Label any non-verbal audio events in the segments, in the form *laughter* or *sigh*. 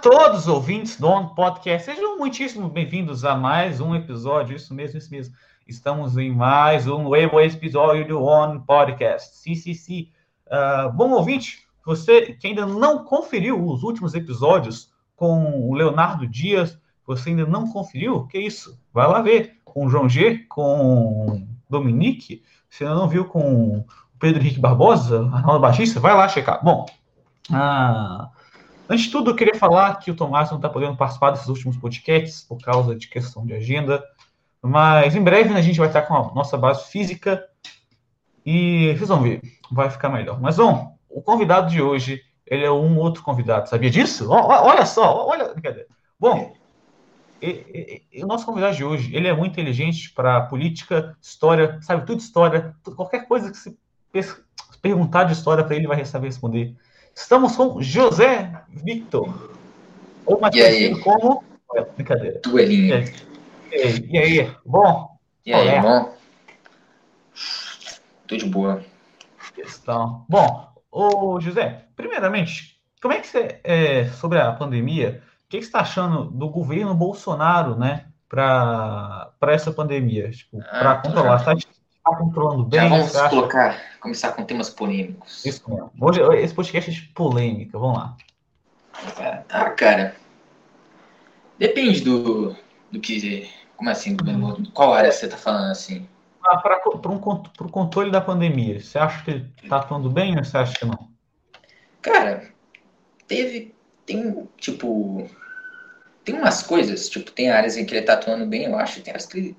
todos os ouvintes do On Podcast, sejam muitíssimo bem-vindos a mais um episódio, isso mesmo, isso mesmo. Estamos em mais um novo episódio do On Podcast. Sim, sim, sim. Uh, bom ouvinte, você que ainda não conferiu os últimos episódios com o Leonardo Dias, você ainda não conferiu? Que isso? Vai lá ver com o João G, com Dominique, você ainda não viu com o Pedro Henrique Barbosa, Arnaldo Batista, vai lá checar. Bom, ah, antes de tudo, eu queria falar que o Tomás não está podendo participar desses últimos podcasts por causa de questão de agenda, mas em breve a gente vai estar com a nossa base física e vocês vão ver, vai ficar melhor. Mas bom, o convidado de hoje, ele é um outro convidado, sabia disso? Olha só, olha. Bom, e, e, e, o nosso convidado de hoje, ele é muito inteligente para política, história, sabe tudo história, qualquer coisa que se perguntar de história para ele, vai saber responder. Estamos com José Victor, ou mais conhecido como... É, brincadeira. Duelinho. E, e, e aí, bom? E aí, bom? Tudo de boa. Questão. Bom, ô José, primeiramente, como é que você, é, sobre a pandemia, que, que você está achando do governo Bolsonaro, né, para essa pandemia? Tipo, ah, para controlar. Você está tá controlando bem? Já vamos colocar, começar com temas polêmicos. Isso mesmo. Hoje, esse podcast é de polêmica, vamos lá. Ah, cara. Depende do, do que. Como assim? Do, qual área você está falando assim? Ah, para o controle da pandemia. Você acha que ele está atuando bem ou você acha que não? Cara, teve. Tem, tipo tem umas coisas, tipo, tem áreas em que ele tá atuando bem, eu acho, e tem áreas que,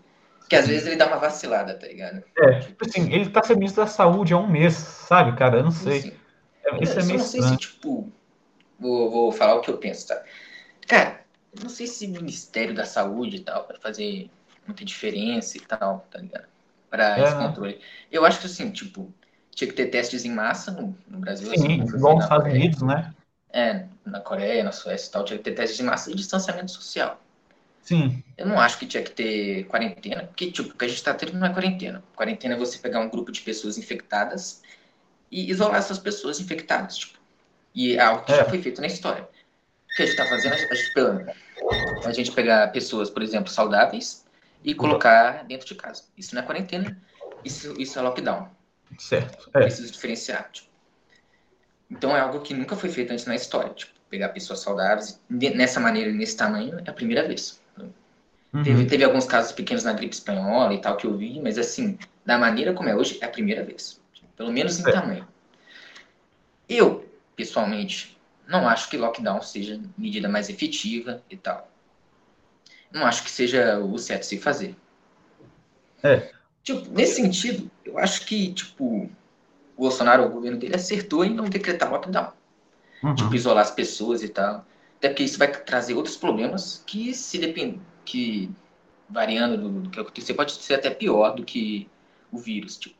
que às vezes ele dá uma vacilada, tá ligado? É, tipo assim, ele tá sendo ministro da saúde há um mês, sabe, cara? Eu não sei. Sim. É, isso é meio não sei se, tipo, vou, vou falar o que eu penso, tá? Cara, eu não sei se o Ministério da Saúde e tal vai fazer muita diferença e tal, tá ligado? Pra é, esse né? controle. Eu acho que, assim, tipo, tinha que ter testes em massa no, no Brasil. Sim, assim, igual nos Estados Unidos, né? É, na Coreia, na Suécia e tal, tinha que ter testes de massa e distanciamento social. Sim. Eu não acho que tinha que ter quarentena, porque, tipo, o que a gente está tendo não é quarentena. Quarentena é você pegar um grupo de pessoas infectadas e isolar essas pessoas infectadas, tipo. E é algo que é. já foi feito na história. O que a gente está fazendo, a gente, a gente pegar pessoas, por exemplo, saudáveis e colocar dentro de casa. Isso não é quarentena, isso, isso é lockdown. Certo. É. Preciso diferenciar, tipo. Então é algo que nunca foi feito antes na história. Tipo, pegar pessoas saudáveis nessa maneira nesse tamanho é a primeira vez. Uhum. Teve, teve alguns casos pequenos na gripe espanhola e tal que eu vi, mas assim, da maneira como é hoje, é a primeira vez. Pelo menos em é. tamanho. Eu, pessoalmente, não acho que lockdown seja medida mais efetiva e tal. Não acho que seja o certo se fazer. É. Tipo, nesse sentido, eu acho que, tipo, o Bolsonaro, o governo dele, acertou em não decretar lockdown. Uhum. Tipo, isolar as pessoas e tal. Até porque isso vai trazer outros problemas que, se depende, que variando do, do que acontecer, pode ser até pior do que o vírus. Tipo,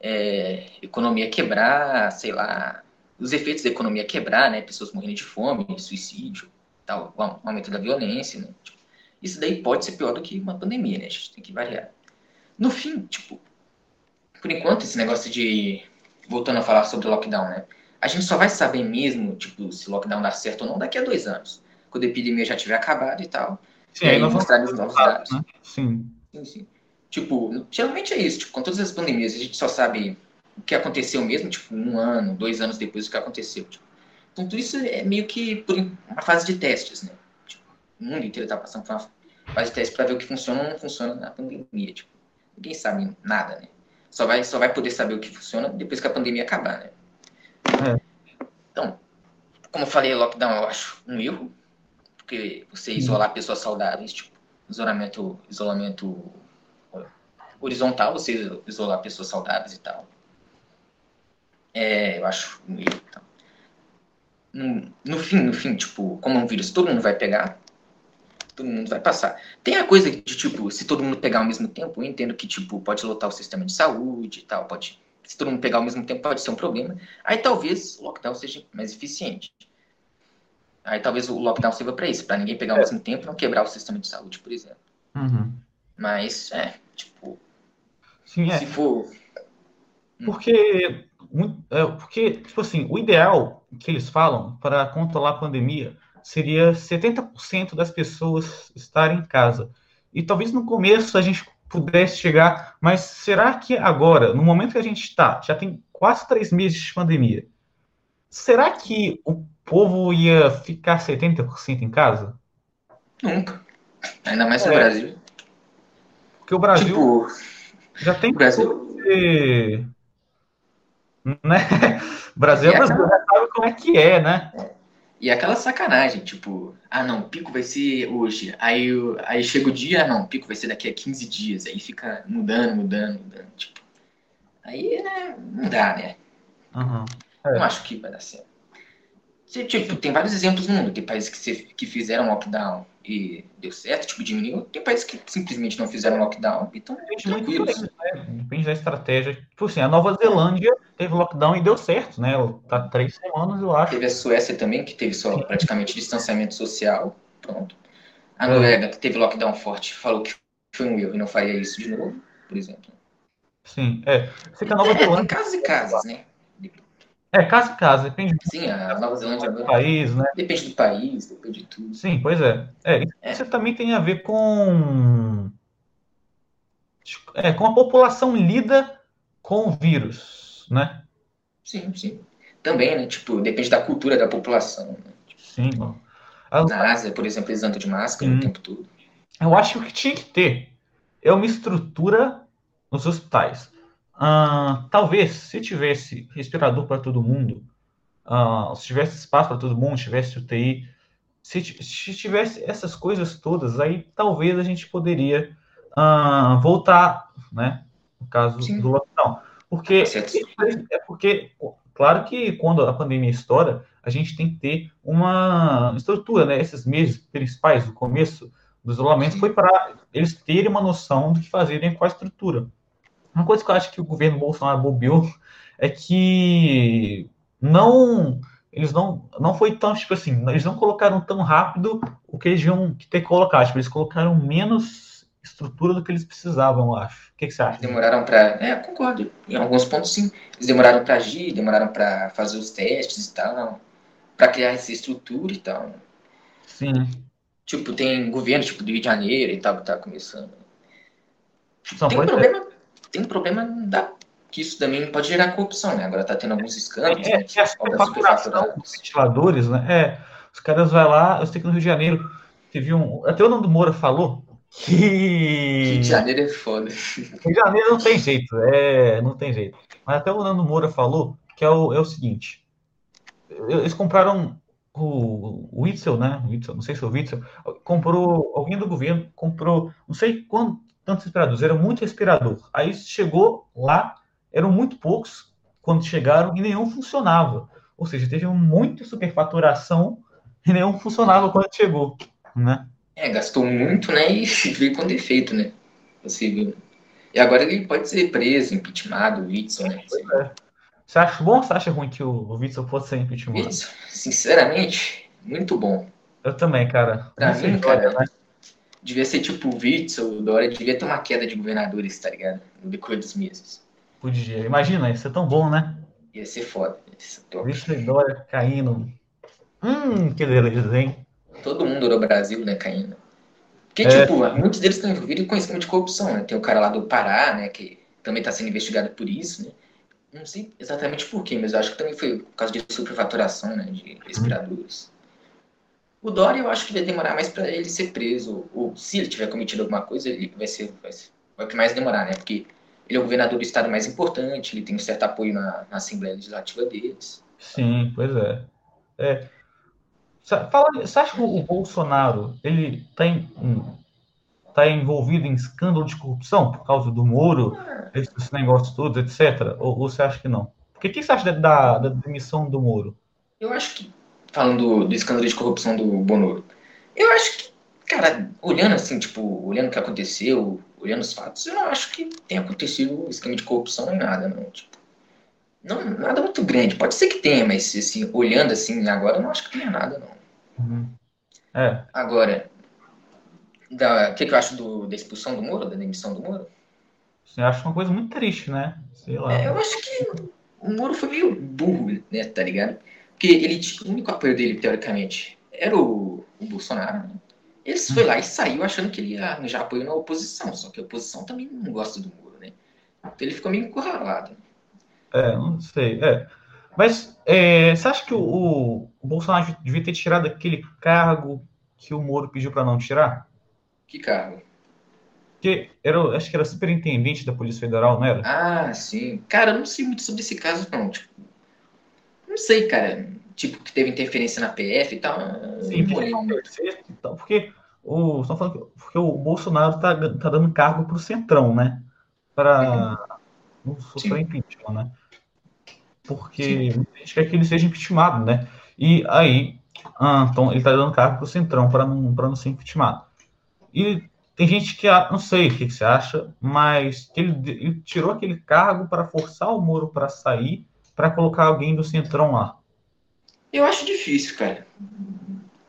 é, economia quebrar, sei lá, os efeitos da economia quebrar, né? Pessoas morrendo de fome, suicídio, tal, aumento da violência, né? Tipo, isso daí pode ser pior do que uma pandemia, né? A gente tem que variar. No fim, tipo, por enquanto, esse negócio de voltando a falar sobre lockdown, né? A gente só vai saber mesmo, tipo, se lockdown dá certo ou não daqui a dois anos. Quando a epidemia já tiver acabado e tal. Sim, e aí mostrar os novos dados. Né? Sim. Sim, sim. Tipo, geralmente é isso. Tipo, com todas as pandemias, a gente só sabe o que aconteceu mesmo, tipo, um ano, dois anos depois do que aconteceu. Tipo. Então, tudo isso é meio que por uma fase de testes, né? Tipo, o mundo inteiro está passando por uma fase de testes para ver o que funciona ou não funciona na pandemia. Tipo, ninguém sabe nada, né? Só vai, só vai poder saber o que funciona depois que a pandemia acabar, né? É. Então, como eu falei, lockdown eu acho um erro, porque você isolar pessoas saudáveis, tipo, isolamento, isolamento horizontal, você isolar pessoas saudáveis e tal. É, eu acho. Então. No, no fim, no fim, tipo, como é um vírus todo mundo vai pegar, todo mundo vai passar. Tem a coisa de, tipo, se todo mundo pegar ao mesmo tempo, eu entendo que, tipo, pode lotar o sistema de saúde e tal, pode... Se todo mundo pegar ao mesmo tempo, pode ser um problema. Aí talvez o lockdown seja mais eficiente. Aí talvez o lockdown sirva para isso, para ninguém pegar ao é. mesmo tempo e não quebrar o sistema de saúde, por exemplo. Uhum. Mas, é, tipo... Sim, é. Se for... Hum. Porque, é, porque, tipo assim, o ideal que eles falam para controlar a pandemia seria 70% das pessoas estarem em casa. E talvez no começo a gente pudesse chegar, mas será que agora, no momento que a gente está, já tem quase três meses de pandemia, será que o povo ia ficar 70% em casa? Nunca. Ainda mais no é. Brasil. Porque o Brasil tipo, já tem Brasil. Que... Né? *laughs* O Brasil, é Brasil já sabe como é que é, né? E aquela sacanagem, tipo, ah não, o pico vai ser hoje. Aí, aí chega o dia, ah, não, o pico vai ser daqui a 15 dias. Aí fica mudando, mudando, mudando. Tipo, aí, né, não dá, né? Uhum. É. Não acho que vai dar certo. Tipo, tem vários exemplos no mundo. Tem países que, que fizeram lockdown e deu certo, tipo, diminuiu. Tem países que simplesmente não fizeram lockdown e estão tranquilos. Né? Depende da estratégia. Tipo assim, a Nova Zelândia teve lockdown e deu certo, né? Tá três semanas, eu acho. Teve a Suécia também, que teve só praticamente distanciamento social. Pronto. A é. Noruega, que teve lockdown forte, falou que foi um erro e não faria isso de novo, por exemplo. Sim, é. Você a Nova é, Zelândia. Tem casos e casos, né? É, caso em caso, depende Sim, a Nova Zelândia do país, né? Depende do país, depende de tudo. Sim, pois é. é isso é. também tem a ver com é, com a população lida com o vírus, né? Sim, sim. Também, né? Tipo, depende da cultura da população. Né? Sim, bom. Na Ásia, por exemplo, eles andam de máscara hum. o tempo todo. Eu acho que o que tinha que ter é uma estrutura nos hospitais Uh, talvez, se tivesse respirador para todo mundo, se tivesse espaço para todo mundo, tivesse UTI, se, se, tivesse essas coisas todas, aí talvez a gente poderia uh, voltar, né? No caso Sim. do lockdown. Porque é porque, claro que quando a pandemia estoura, a gente tem que ter uma estrutura, né? Esses meses principais, o começo do isolamento, foi para eles terem uma noção do que fazerem com a estrutura. Uma coisa que eu acho que o governo Bolsonaro bobeou é que não eles não não foi tão tipo assim eles não colocaram tão rápido o que eles iam ter que colocar. Tipo, eles colocaram menos estrutura do que eles precisavam eu acho. O que, que você acha? Demoraram para é concordo. Em alguns pontos sim. Eles demoraram para agir demoraram para fazer os testes e tal para criar essa estrutura e tal. Sim. Tipo tem governo tipo do Rio de Janeiro e tal que tá começando. Só tem um problema tem problema da que isso também pode gerar corrupção, né? Agora tá tendo alguns escândalos. É, né, é, é dos ventiladores, né? É, os caras vão lá, eu sei que no Rio de Janeiro teve um. Até o nome do Moura falou que. Rio de Janeiro é foda. Rio de Janeiro não tem jeito, é, não tem jeito. Mas até o Nando Moura falou que é o, é o seguinte: eles compraram o, o Witzel, né? O Witzel, não sei se é o Witzel, comprou, alguém do governo comprou, não sei quanto, tantos respiradores, era muito respirador. Aí chegou lá, eram muito poucos quando chegaram e nenhum funcionava. Ou seja, teve muita superfaturação e nenhum funcionava quando chegou, né? É, gastou muito, né? E *laughs* veio com defeito, né? Possível. E agora ele pode ser preso, impeachmentado, o Whitson, né? É. Você acha bom ou você acha ruim que o Whitson fosse ser impeachmentado? Whitson, sinceramente, muito bom. Eu também, cara. Pra mim, cara, né? Devia ser tipo o Witzel, o Dória, devia ter uma queda de governadores, tá ligado? No decorrer dos meses. Podia. Imagina, ia ser tão bom, né? Ia ser foda. Witzel e Dória caindo. Hum, que beleza, hein? Todo mundo no Brasil, né, caindo. Porque, é... tipo, muitos deles estão envolvidos com esquema de corrupção, né? Tem o cara lá do Pará, né, que também está sendo investigado por isso, né? Não sei exatamente por quê, mas eu acho que também foi por causa de superfaturação, né, de respiradores. O Dória, eu acho que vai demorar mais para ele ser preso. Ou se ele tiver cometido alguma coisa, ele vai ser, vai ser vai mais demorar, né? Porque ele é o governador do estado mais importante, ele tem um certo apoio na, na Assembleia Legislativa deles. Sim, pois é. é. Fala, você acha que o Bolsonaro ele tem tá envolvido em escândalo de corrupção por causa do Moro, ah. esses negócios todos, etc? Ou, ou, você acha que não? Porque o que você acha da, da demissão do Moro? Eu acho que falando do, do escândalo de corrupção do Bonoro. Eu acho que, cara, olhando assim, tipo, olhando o que aconteceu, olhando os fatos, eu não acho que tenha acontecido esquema de corrupção em nada, não. Tipo, não, nada muito grande. Pode ser que tenha, mas assim, olhando assim agora, eu não acho que tenha nada, não. Uhum. É. Agora, o que, que eu acho do, da expulsão do Moro, da demissão do Moro? Você acha uma coisa muito triste, né? Sei lá. É, eu acho que o Moro foi meio burro, né, tá ligado? Porque ele tinha o único apoio dele, teoricamente, era o, o Bolsonaro, né? Ele foi lá e saiu achando que ele ia arranjar apoio na oposição, só que a oposição também não gosta do Moro, né? Então ele ficou meio encurralado. É, não sei. É. Mas é, você acha que o, o, Bolsonaro devia ter tirado aquele cargo que o Moro pediu para não tirar? Que cargo? Que era, acho que era superintendente da Polícia Federal, não era? Ah, sim. Cara, eu não sei muito sobre esse caso, não. Tipo, não sei, cara. Tipo, que teve interferência na PF e tal. Sim, porque, então, porque o, estão falando que, porque o Bolsonaro tá, tá dando cargo pro Centrão, né? Para uhum. sofrer impeachment, né? Porque Sim. a gente quer que ele seja impeachmentado, né? E aí, ah, então ele tá dando cargo pro Centrão para não, pra não ser impeachmentado. E tem gente que, não sei o que, que você acha, mas que ele, ele tirou aquele cargo para forçar o Moro para sair, para colocar alguém do Centrão lá. Eu acho difícil, cara.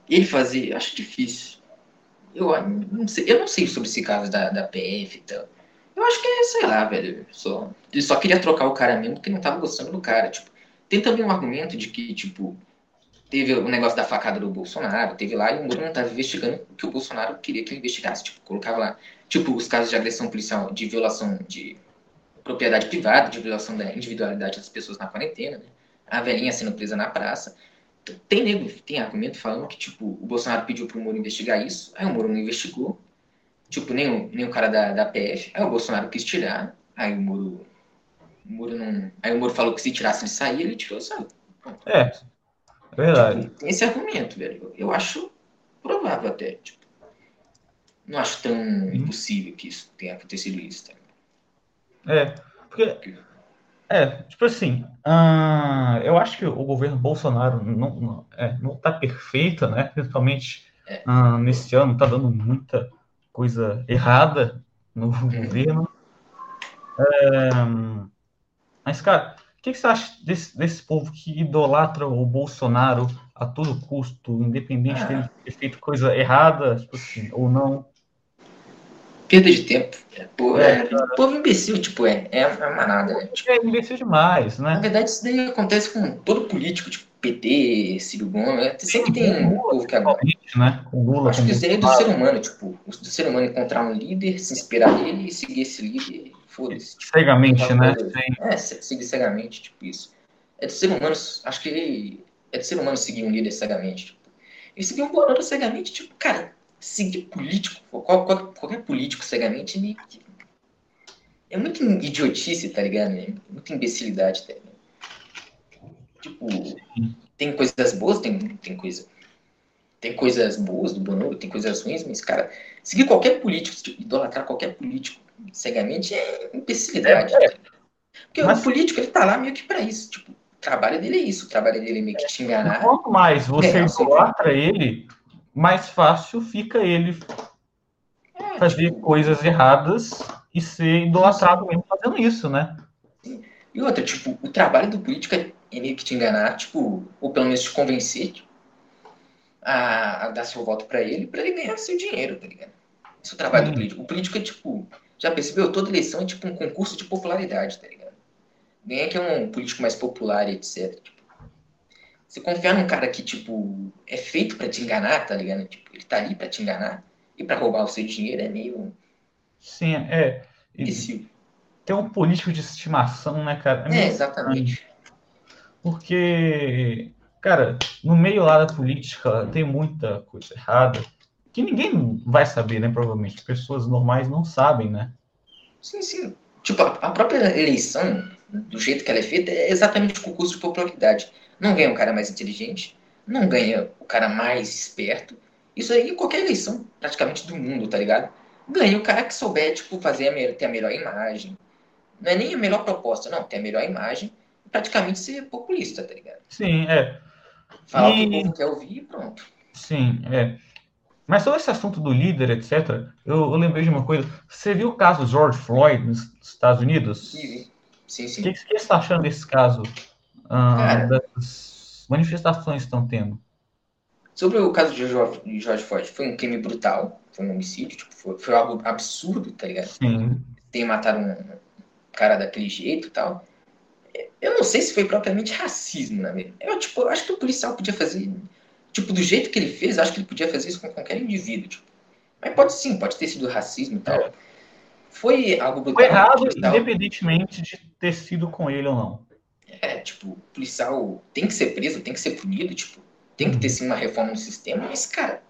Ele fazer, acho difícil. Eu não sei, eu não sei sobre esse caso da, da PF e tal. Eu acho que é, sei lá, velho. Só, ele só queria trocar o cara mesmo porque não tava gostando do cara. Tipo, tem também um argumento de que, tipo, teve o negócio da facada do Bolsonaro, teve lá e o Moro não estava investigando o que o Bolsonaro queria que ele investigasse. Tipo, colocava lá, tipo, os casos de agressão policial, de violação de propriedade privada, de violação da individualidade das pessoas na quarentena, né? A velhinha sendo presa na praça. Tem nego, tem argumento falando que, tipo, o Bolsonaro pediu pro Moro investigar isso, aí o Moro não investigou. Tipo, nem o, nem o cara da, da PF. Aí o Bolsonaro quis tirar, aí o Moro. O Moro não. Aí o Moro falou que se tirasse ele sair, ele tirou, saiu. É, Verdade. Tipo, tem esse argumento, velho. Eu acho provável até. Tipo, não acho tão hum. impossível que isso tenha acontecido isso. Tá? É, porque. É, tipo assim, uh, eu acho que o governo Bolsonaro não, não, é, não tá perfeito, né? Principalmente é. uh, nesse ano, tá dando muita coisa errada no uhum. governo. É, mas, cara, o que, que você acha desse, desse povo que idolatra o Bolsonaro a todo custo, independente ah. dele ter feito coisa errada, tipo assim, ou não? Perda de tempo. É, pô, é, é povo imbecil, tipo, é, é uma nada. Né? Tipo, é imbecil demais, né? Na verdade, isso daí acontece com todo político, tipo, PT, Ciro Gomes, né? sempre tem um povo que agora. Né? Com Lula, Acho que isso é do ser humano, tipo, do ser humano encontrar um líder, se inspirar nele e seguir esse líder foda-se. Tipo, cegamente, né? É, seguir cegamente, tipo isso. É de ser humano, acho que é de ser humano seguir um líder cegamente. Tipo. E seguir um Bolsonaro cegamente, tipo, cara, seguir político, qual, qual, qualquer político cegamente, ele, é muito idiotice, tá ligado? É muita imbecilidade, tá ligado? Tipo, tem coisas boas, tem, tem coisa. Tem coisas boas do Bonoro, tem coisas ruins, mas, cara, seguir qualquer político, tipo, idolatrar qualquer político cegamente é imbecilidade. É, é. Porque Mas... o político, ele tá lá meio que para isso. Tipo, o trabalho dele é isso. O trabalho dele é meio que te enganar. Quanto mais você é, idolatra ele, mais fácil fica ele fazer coisas erradas e ser idolatrado mesmo fazendo isso, né? E outra, tipo, o trabalho do político é meio que te enganar, tipo, ou pelo menos te convencer a, a, dar seu voto para ele, para ele ganhar seu dinheiro, tá ligado? Esse é o trabalho do político. O político é tipo, já percebeu? Toda eleição é tipo um concurso de popularidade, tá ligado? Ganha que é um político mais popular e etc. Você confiar num cara que, tipo, é feito para te enganar, tá ligado? Tipo, ele tá ali para te enganar e para roubar o seu dinheiro é meio. Sim, é. Esse... Tem um político de estimação, né, cara? É, é exatamente. Porque, cara, no meio lá da política tem muita coisa errada que ninguém vai saber, né? Provavelmente. Pessoas normais não sabem, né? Sim, sim. Tipo, a própria eleição, do jeito que ela é feita, é exatamente o concurso de popularidade. Não ganha o cara mais inteligente, não ganha o cara mais esperto. Isso aí, qualquer eleição, praticamente do mundo, tá ligado? Ganha o cara que souber, tipo, fazer a, ter a melhor imagem. Não é nem a melhor proposta, não. Ter a melhor imagem praticamente ser populista, tá ligado? Sim, é. Falar e... o que o povo quer ouvir e pronto. Sim, é. Mas sobre esse assunto do líder, etc., eu, eu lembrei de uma coisa. Você viu o caso George Floyd nos Estados Unidos? Sim, sim. sim. O que, que você está achando desse caso? Ah, das manifestações que estão tendo? Sobre o caso de George, George Floyd, foi um crime brutal, foi um homicídio, tipo, foi, foi, algo absurdo, tá ligado? Sim. Tem matado um cara daquele jeito e tal. Eu não sei se foi propriamente racismo, na né? verdade. Eu, tipo, eu acho que o policial podia fazer Tipo, do jeito que ele fez, acho que ele podia fazer isso com qualquer indivíduo. Tipo. Mas pode sim, pode ter sido racismo e tal. É. Foi algo brutal. Foi errado, independentemente de ter sido com ele ou não. É, tipo, o policial tem que ser preso, tem que ser punido, tipo, tem que ter uhum. sim uma reforma no sistema, mas, cara,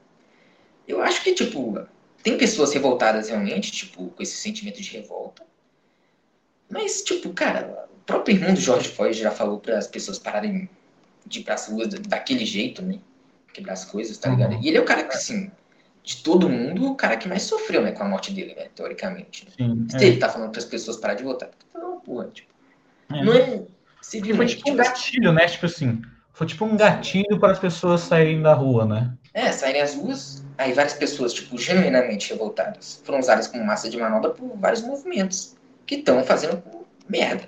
eu acho que, tipo, tem pessoas revoltadas realmente, tipo, com esse sentimento de revolta. Mas, tipo, cara, o próprio irmão do George Floyd já falou para as pessoas pararem de ir pras ruas daquele jeito, né? Quebrar as coisas, tá ligado? Uhum. E ele é o cara que, assim, de todo mundo, o cara que mais sofreu, né, com a morte dele, né, teoricamente. Sim, Se é. ele tá falando para as pessoas parar de votar, não, porra, tipo, é. não é Foi tipo um tipo, gatilho, né, tipo assim, foi tipo um gatilho para as pessoas saírem da rua, né? É, saírem às ruas, aí várias pessoas, tipo, genuinamente revoltadas, foram usadas como massa de manobra por vários movimentos que estão fazendo merda.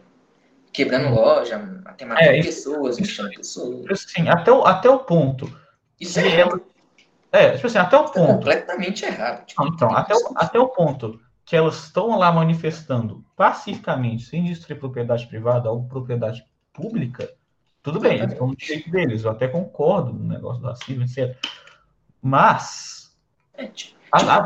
Quebrando hum. loja, até matando é, pessoas, mexendo pessoas. Assim, até o, até o ponto. Isso é errado. É, tipo assim, até o é ponto. É completamente errado. Tipo, então, até o, até o ponto que elas estão lá manifestando pacificamente, sem destruir propriedade privada ou propriedade pública, tudo bem, eles estão no direito deles, eu até concordo no negócio do racismo, etc. Mas, é, tipo, a, a,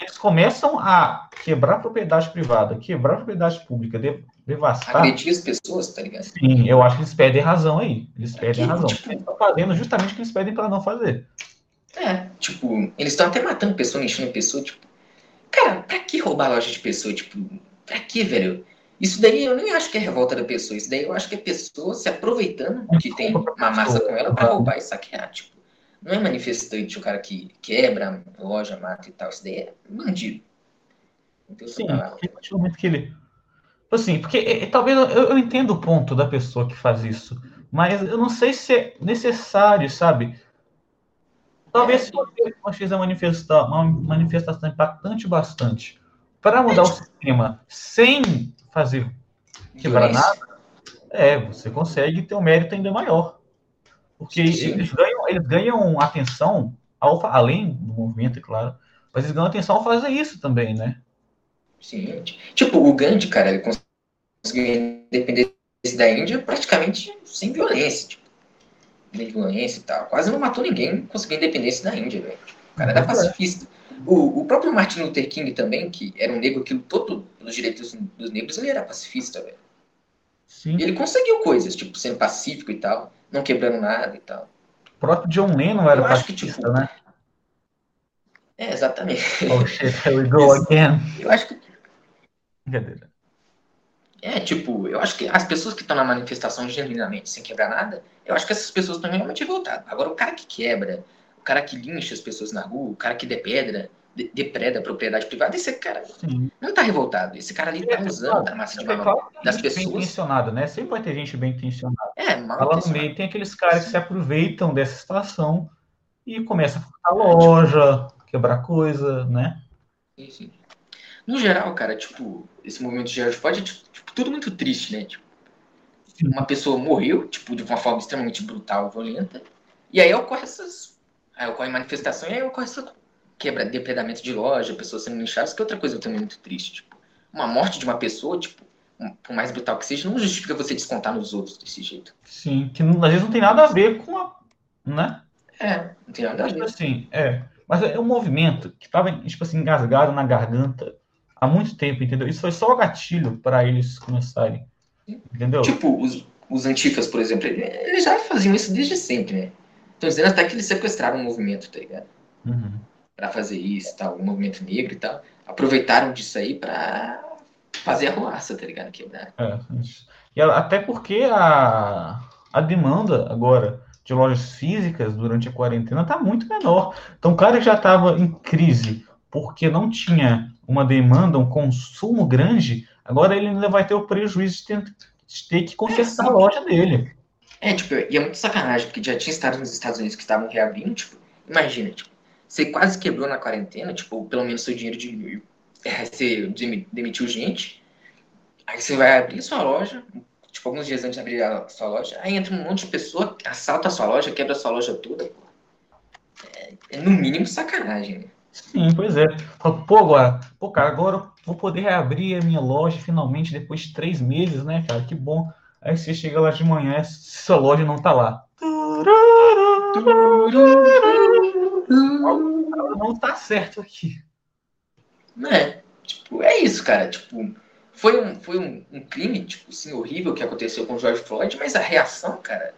eles começam a quebrar propriedade privada, quebrar propriedade pública, devastar. Agredir as pessoas, tá ligado? Sim, eu acho que eles perdem razão aí. Eles perdem a razão. Tipo... Eles estão fazendo justamente o que eles pedem para não fazer. É, tipo, eles estão até matando pessoa, enchendo pessoa, tipo. Cara, pra que roubar loja de pessoa? Tipo, pra que, velho? Isso daí eu nem acho que é revolta da pessoa. Isso daí eu acho que é pessoa se aproveitando que tem uma massa com ela para roubar e saquear. Tipo, não é manifestante o cara que quebra loja, mata e tal. Isso daí é bandido. Então, Sim, a do momento que ele. Assim, porque é, é, talvez eu, eu entendo o ponto da pessoa que faz isso, mas eu não sei se é necessário, sabe? Talvez se você fizer uma manifestação impactante bastante para mudar o sistema sem fazer quebrar nada, é, você consegue ter um mérito ainda maior. Porque eles ganham, eles ganham atenção, ao, além do movimento, é claro, mas eles ganham atenção ao fazer isso também, né? Sim. Tipo, o Gandhi, cara, ele conseguiu independência da Índia praticamente sem violência. Tipo, de violência e tal. Quase não matou ninguém, conseguiu independência da Índia, velho. O cara era uhum. pacifista. O, o próprio Martin Luther King também, que era um negro que lutou pelos direitos dos negros, ele era pacifista, velho. Sim. E ele conseguiu coisas, tipo, sendo pacífico e tal, não quebrando nada e tal. O próprio John Lennon era eu pacifista, que, tipo, né? É, exatamente. Oh shit, here we go *laughs* again. Eu acho que. Brincadeira. É, tipo, eu acho que as pessoas que estão na manifestação genuinamente, sem quebrar nada, eu acho que essas pessoas estão realmente revoltadas. Agora, o cara que quebra, o cara que lincha as pessoas na rua, o cara que depedra, de, depreda a propriedade privada, esse cara Sim. não tá revoltado. Esse cara ali tá é, usando a massa de é, manobra das pessoas. Bem intencionado, né? Sempre vai ter gente bem intencionada. É, mal Lá no meio tem aqueles caras que se aproveitam dessa situação e começam a ficar loja, quebrar coisa, né? Sim, sim. No geral, cara, tipo, esse movimento de George Floyd é tipo, tudo muito triste, né? Tipo, uma pessoa morreu, tipo, de uma forma extremamente brutal, violenta, e aí ocorre essas. Aí ocorre manifestação e aí ocorre essa quebra, depredamento de loja, pessoas sendo linchadas, que é outra coisa também muito triste. Tipo, uma morte de uma pessoa, tipo, por mais brutal que seja, não justifica você descontar nos outros desse jeito. Sim, que às vezes não tem nada a ver com a. né? É, não tem nada a tipo ver. Assim, é. Mas é um movimento que estava, tipo assim, engasgado na garganta há muito tempo, entendeu? Isso foi só o gatilho para eles começarem, entendeu? Tipo, os, os antifas, por exemplo, eles já faziam isso desde sempre, né? Estão dizendo até que eles sequestraram o movimento, tá ligado? Uhum. Para fazer isso, tal, o movimento negro e tal. Aproveitaram disso aí para fazer a ruaça, tá ligado? Quebrar. É, e até porque a, a demanda agora de lojas físicas durante a quarentena está muito menor. Então, o cara já estava em crise porque não tinha uma demanda, um consumo grande, agora ele ainda vai ter o prejuízo de ter, de ter que consertar é, a loja dele. É, tipo, e é muito sacanagem, porque já tinha estados nos Estados Unidos que estavam reabrindo, tipo, imagina, tipo, você quase quebrou na quarentena, tipo, pelo menos seu dinheiro diminuiu, é, você demitiu gente, aí você vai abrir sua loja, tipo, alguns dias antes de abrir a sua loja, aí entra um monte de pessoa, assalta a sua loja, quebra a sua loja toda, pô. É, é no mínimo sacanagem, né? Sim, pois é. Pô, agora, pô, cara, agora eu vou poder reabrir a minha loja finalmente depois de três meses, né, cara? Que bom. Aí você chega lá de manhã, sua loja não tá lá. Não tá certo aqui. É, tipo, é isso, cara. Tipo, foi um, foi um, um crime, tipo, assim, horrível que aconteceu com o George Floyd, mas a reação, cara,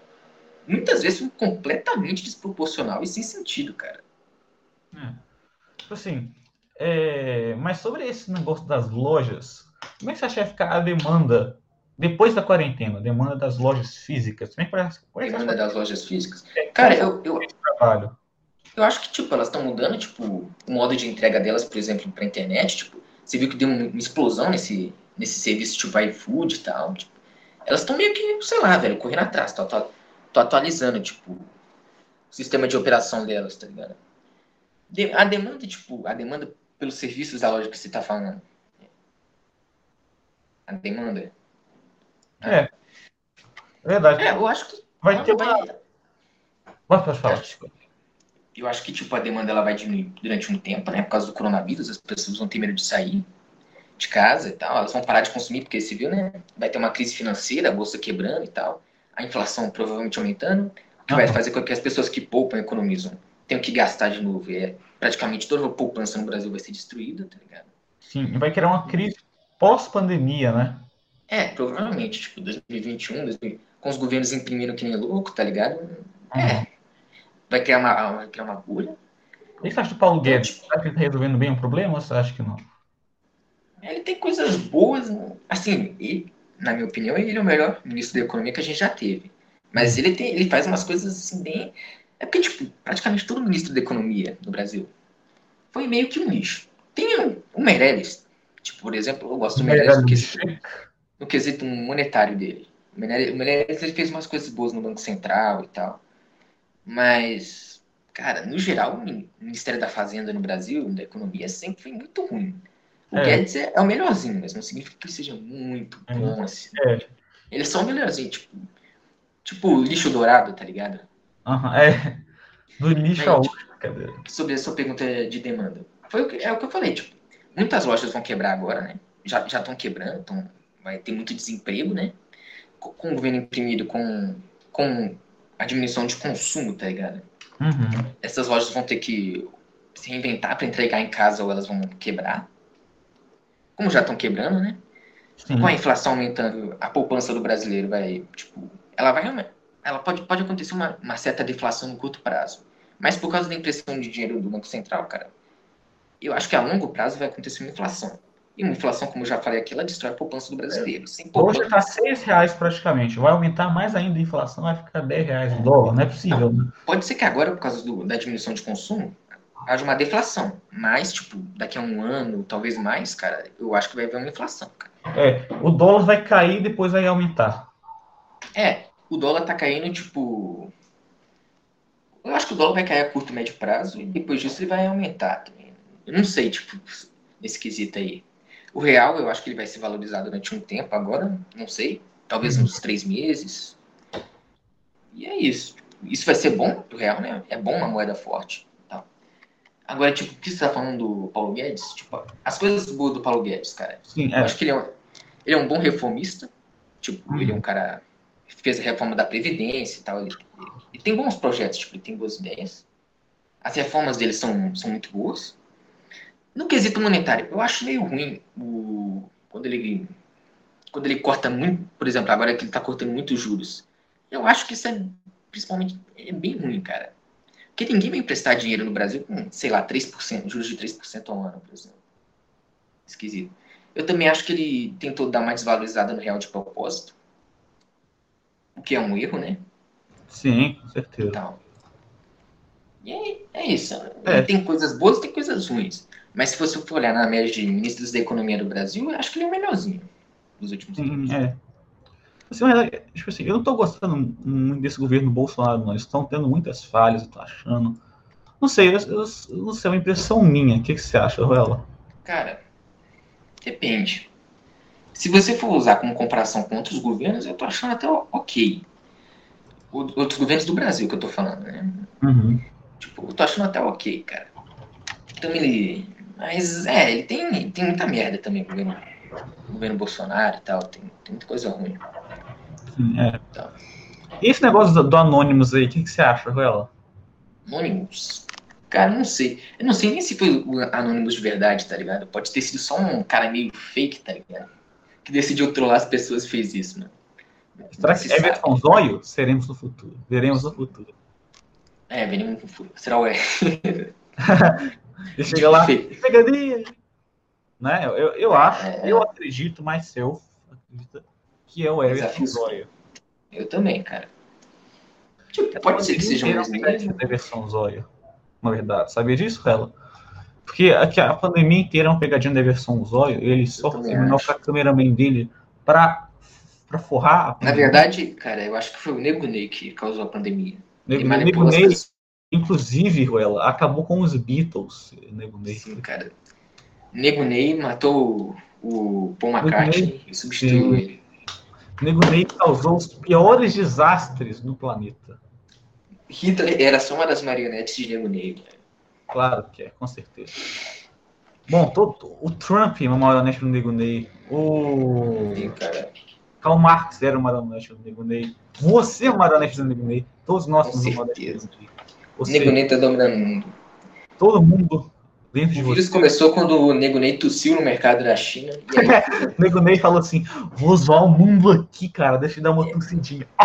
muitas vezes foi completamente desproporcional e sem sentido, cara. É. Tipo assim, é... mas sobre esse negócio das lojas, como é que você acha que vai ficar a demanda depois da quarentena, demanda das lojas físicas? Como é que como é demanda das lojas físicas? Cara, eu, eu, trabalho. eu acho que, tipo, elas estão mudando, tipo, o modo de entrega delas, por exemplo, para internet, tipo, você viu que deu uma explosão nesse, nesse serviço, tipo, iFood e tal, tipo, elas estão meio que, sei lá, velho, correndo atrás, tô, tô, tô atualizando, tipo, o sistema de operação delas, tá ligado? De, a demanda, tipo, a demanda pelos serviços da loja que você tá falando, a demanda é. é. Verdade. É, eu acho que. Vai ter uma. Vai... Pode falar. Eu acho que, tipo, a demanda ela vai diminuir durante um tempo, né? Por causa do coronavírus, as pessoas vão ter medo de sair de casa e tal. Elas vão parar de consumir, porque você viu, né? Vai ter uma crise financeira, a bolsa quebrando e tal. A inflação provavelmente aumentando, o que uhum. vai fazer com que as pessoas que poupam economizam tenham que gastar de novo. E é, praticamente toda a poupança no Brasil vai ser destruída, tá ligado? Sim, vai criar uma crise pós-pandemia, né? É, provavelmente, tipo, 2021, 2000, com os governos imprimindo que nem louco, tá ligado? É. Vai criar uma, vai criar uma bolha. O que você acha do Paulo Guedes? Você acha que ele tá resolvendo bem o problema ou você acha que não? Ele tem coisas boas, assim, ele, na minha opinião, ele é o melhor ministro da economia que a gente já teve. Mas ele, tem, ele faz umas coisas assim bem. É porque, tipo, praticamente todo ministro da economia no Brasil foi meio que um lixo. Tem o, o Meirelles, tipo, por exemplo, eu gosto do Meirelles porque no quesito monetário dele. O Meirelles ele fez umas coisas boas no Banco Central e tal. Mas, cara, no geral, o Ministério da Fazenda no Brasil, da Economia, sempre foi muito ruim. O é. Guedes é, é, o melhorzinho, mas não significa que ele seja muito é. bom, assim. É. Ele é só o melhorzinho, tipo, tipo lixo dourado, tá ligado? Uhum, é. Do lixo ao tipo, Sobre a sua pergunta de demanda. Foi o que, é o que eu falei, tipo, muitas lojas vão quebrar agora, né? Já estão quebrando, estão vai ter muito desemprego, né? Com o governo imprimido, com, com a diminuição de consumo, tá ligado? Uhum. Essas lojas vão ter que se reinventar para entregar em casa ou elas vão quebrar. Como já estão quebrando, né? Sim. Com a inflação aumentando, a poupança do brasileiro vai, tipo, ela vai ela pode, pode acontecer uma, uma certa deflação no curto prazo. Mas por causa da impressão de dinheiro do Banco Central, cara, eu acho que a longo prazo vai acontecer uma inflação. E uma inflação, como eu já falei aqui, ela destrói a poupança do brasileiro. Hoje está seis reais praticamente. Vai aumentar mais ainda a inflação, vai ficar 10 reais o dólar. Não é possível. Não, né? Pode ser que agora, por causa do, da diminuição de consumo, haja uma deflação. Mas, tipo, daqui a um ano, talvez mais, cara, eu acho que vai haver uma inflação. Cara. É, o dólar vai cair e depois vai aumentar. É, o dólar tá caindo, tipo. Eu acho que o dólar vai cair a curto e médio prazo e depois disso ele vai aumentar. Eu não sei, tipo, nesse quesito aí. O real, eu acho que ele vai se valorizar durante um tempo agora, não sei, talvez uhum. uns três meses. E é isso. Isso vai ser bom pro real, né? É bom uma moeda forte. Tá? Agora, tipo, o que você tá falando do Paulo Guedes? Tipo, as coisas boas do Paulo Guedes, cara. Sim, é. Eu acho que ele é, um, ele é um bom reformista. Tipo, uhum. ele é um cara fez a reforma da Previdência e tal. Ele, ele tem bons projetos, tipo, ele tem boas ideias. As reformas dele são, são muito boas. No quesito monetário, eu acho meio ruim o, quando ele quando ele corta muito, por exemplo, agora que ele está cortando muitos juros. Eu acho que isso é principalmente é bem ruim, cara. Porque ninguém vai emprestar dinheiro no Brasil com, sei lá, 3%, juros de 3% ao ano, por exemplo. Esquisito. Eu também acho que ele tentou dar uma desvalorizada no real de propósito. Que é um erro, né? Sim, com certeza. Então, e é, é isso. É. Tem coisas boas e tem coisas ruins. Mas se você for olhar na média de ministros da economia do Brasil, eu acho que ele é o melhorzinho dos últimos anos. É. Assim, tipo assim, eu não estou gostando muito desse governo Bolsonaro, não. Eles estão tendo muitas falhas, eu tô achando. Não sei, eu, eu, não sei, é uma impressão minha. O que, que você acha, Ruela? Cara, depende. Se você for usar como comparação com outros governos, eu tô achando até ok. Outros governos do Brasil que eu tô falando, né? Uhum. Tipo, eu tô achando até ok, cara. Então ele mas é, ele tem, tem muita merda também, o governo, o governo Bolsonaro e tal, tem, tem muita coisa ruim. Sim, é. Então. E esse negócio do, do Anonymous aí, o que, que você acha, Ruela? Anonymous. Cara, não sei. Eu não sei nem se foi o Anonymous de verdade, tá ligado? Pode ter sido só um cara meio fake, tá ligado? Que decidiu trollar as pessoas e fez isso, mano. Será que é versão zóio? Seremos no futuro. Veremos no futuro. É, veremos no futuro. Será o *laughs* E. e chega lá, pegadinha! Né? Eu, eu acho, é... eu acredito, mas seu acredita que é o Everton Zóio. Eu também, cara. Tipo, pode ser que seja um da versão Zóio, na verdade. Sabia disso, Hela? Porque aqui, a pandemia inteira é uma pegadinha da versão Zóio. Ele só terminou com a cameraman dele pra, pra forrar. Na verdade, cara, eu acho que foi o Nego Ney que causou a pandemia. Nego, Nego Ney, inclusive, Ruela, acabou com os Beatles. Nego Ney. Sim, cara. Nego Ney matou o Paul McCartney e substituiu ele. Nego Ney causou os piores desastres no planeta. Hitler era só uma das marionetes de Nego Ney. Claro que é, com certeza. Bom, todo, o Trump é uma marionete do Nego Ney. O. Sim. Karl Marx era uma marionete do Nego Ney. Você é uma marionete do Nego Ney. Todos nós somos uma marionete do Nego Ney. O Nego Ney tá dominando o mundo. Todo mundo dentro de você. O vírus começou quando o Nego Ney tossiu no mercado da China. *laughs* Aí... o Nego Ney falou assim: vou zoar o mundo aqui, cara, deixa eu dar uma tossidinha. *laughs*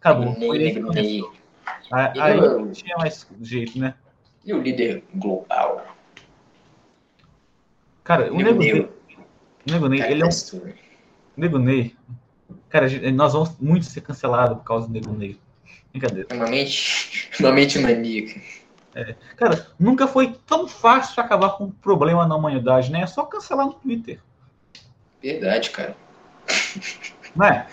Acabou. Nego Foi Nego Ney. Aí, aí não tinha mais jeito, né? E o líder global? Cara, o Nego, Ney. O Nego Ney, ele é um. Nego Ney. Cara, nós vamos muito ser cancelados por causa do Nego Ney. Brincadeira. Uma mente, uma mente maníaca. É. Cara, nunca foi tão fácil acabar com um problema na humanidade, né? É só cancelar no Twitter. Verdade, cara. Não é?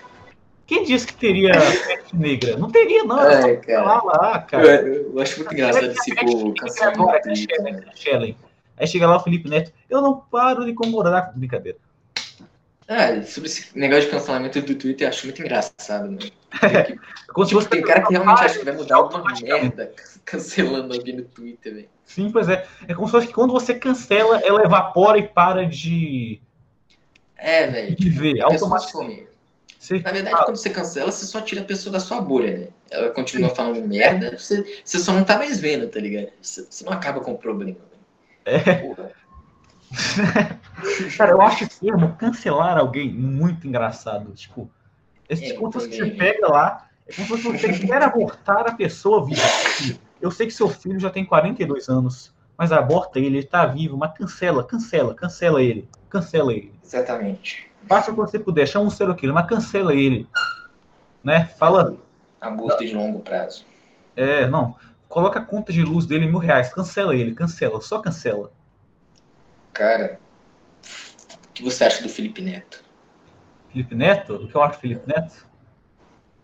Quem disse que teria peste negra? Não teria, não. É, cara. Lá, cara. Eu, eu acho muito engraçado esse povo cancelar agora, Shellen. Aí chega lá o Felipe Neto. Eu não paro de concordar com brincadeira. Ah, sobre esse negócio de cancelamento do Twitter, eu acho muito engraçado, né? É, como se você tem cara que realmente acha que vai mudar alguma merda *laughs* cancelando alguém no Twitter, velho. Sim, pois é. É como se fosse que quando você cancela, ela evapora e para de. É, velho. De ver, automaticamente. Na verdade, ah. quando você cancela, você só tira a pessoa da sua bolha, né? Ela continua falando merda, você, você só não tá mais vendo, tá ligado? Você, você não acaba com o problema, velho. É. Porra. *laughs* Cara, eu acho esse termo cancelar alguém muito engraçado. Tipo, esse é, tipo, você pega lá, é como se você quer abortar a pessoa viva. Eu sei que seu filho já tem 42 anos, mas aborta ele, ele tá vivo, mas cancela, cancela, cancela ele, cancela ele. Exatamente. Faça o que você puder, chama um serial killer, mas cancela ele. Né? Fala. Aborto de longo prazo. É, não. Coloca a conta de luz dele em mil reais, cancela ele, cancela, só cancela. Cara, o que você acha do Felipe Neto? Felipe Neto? O que eu acho do Felipe Neto?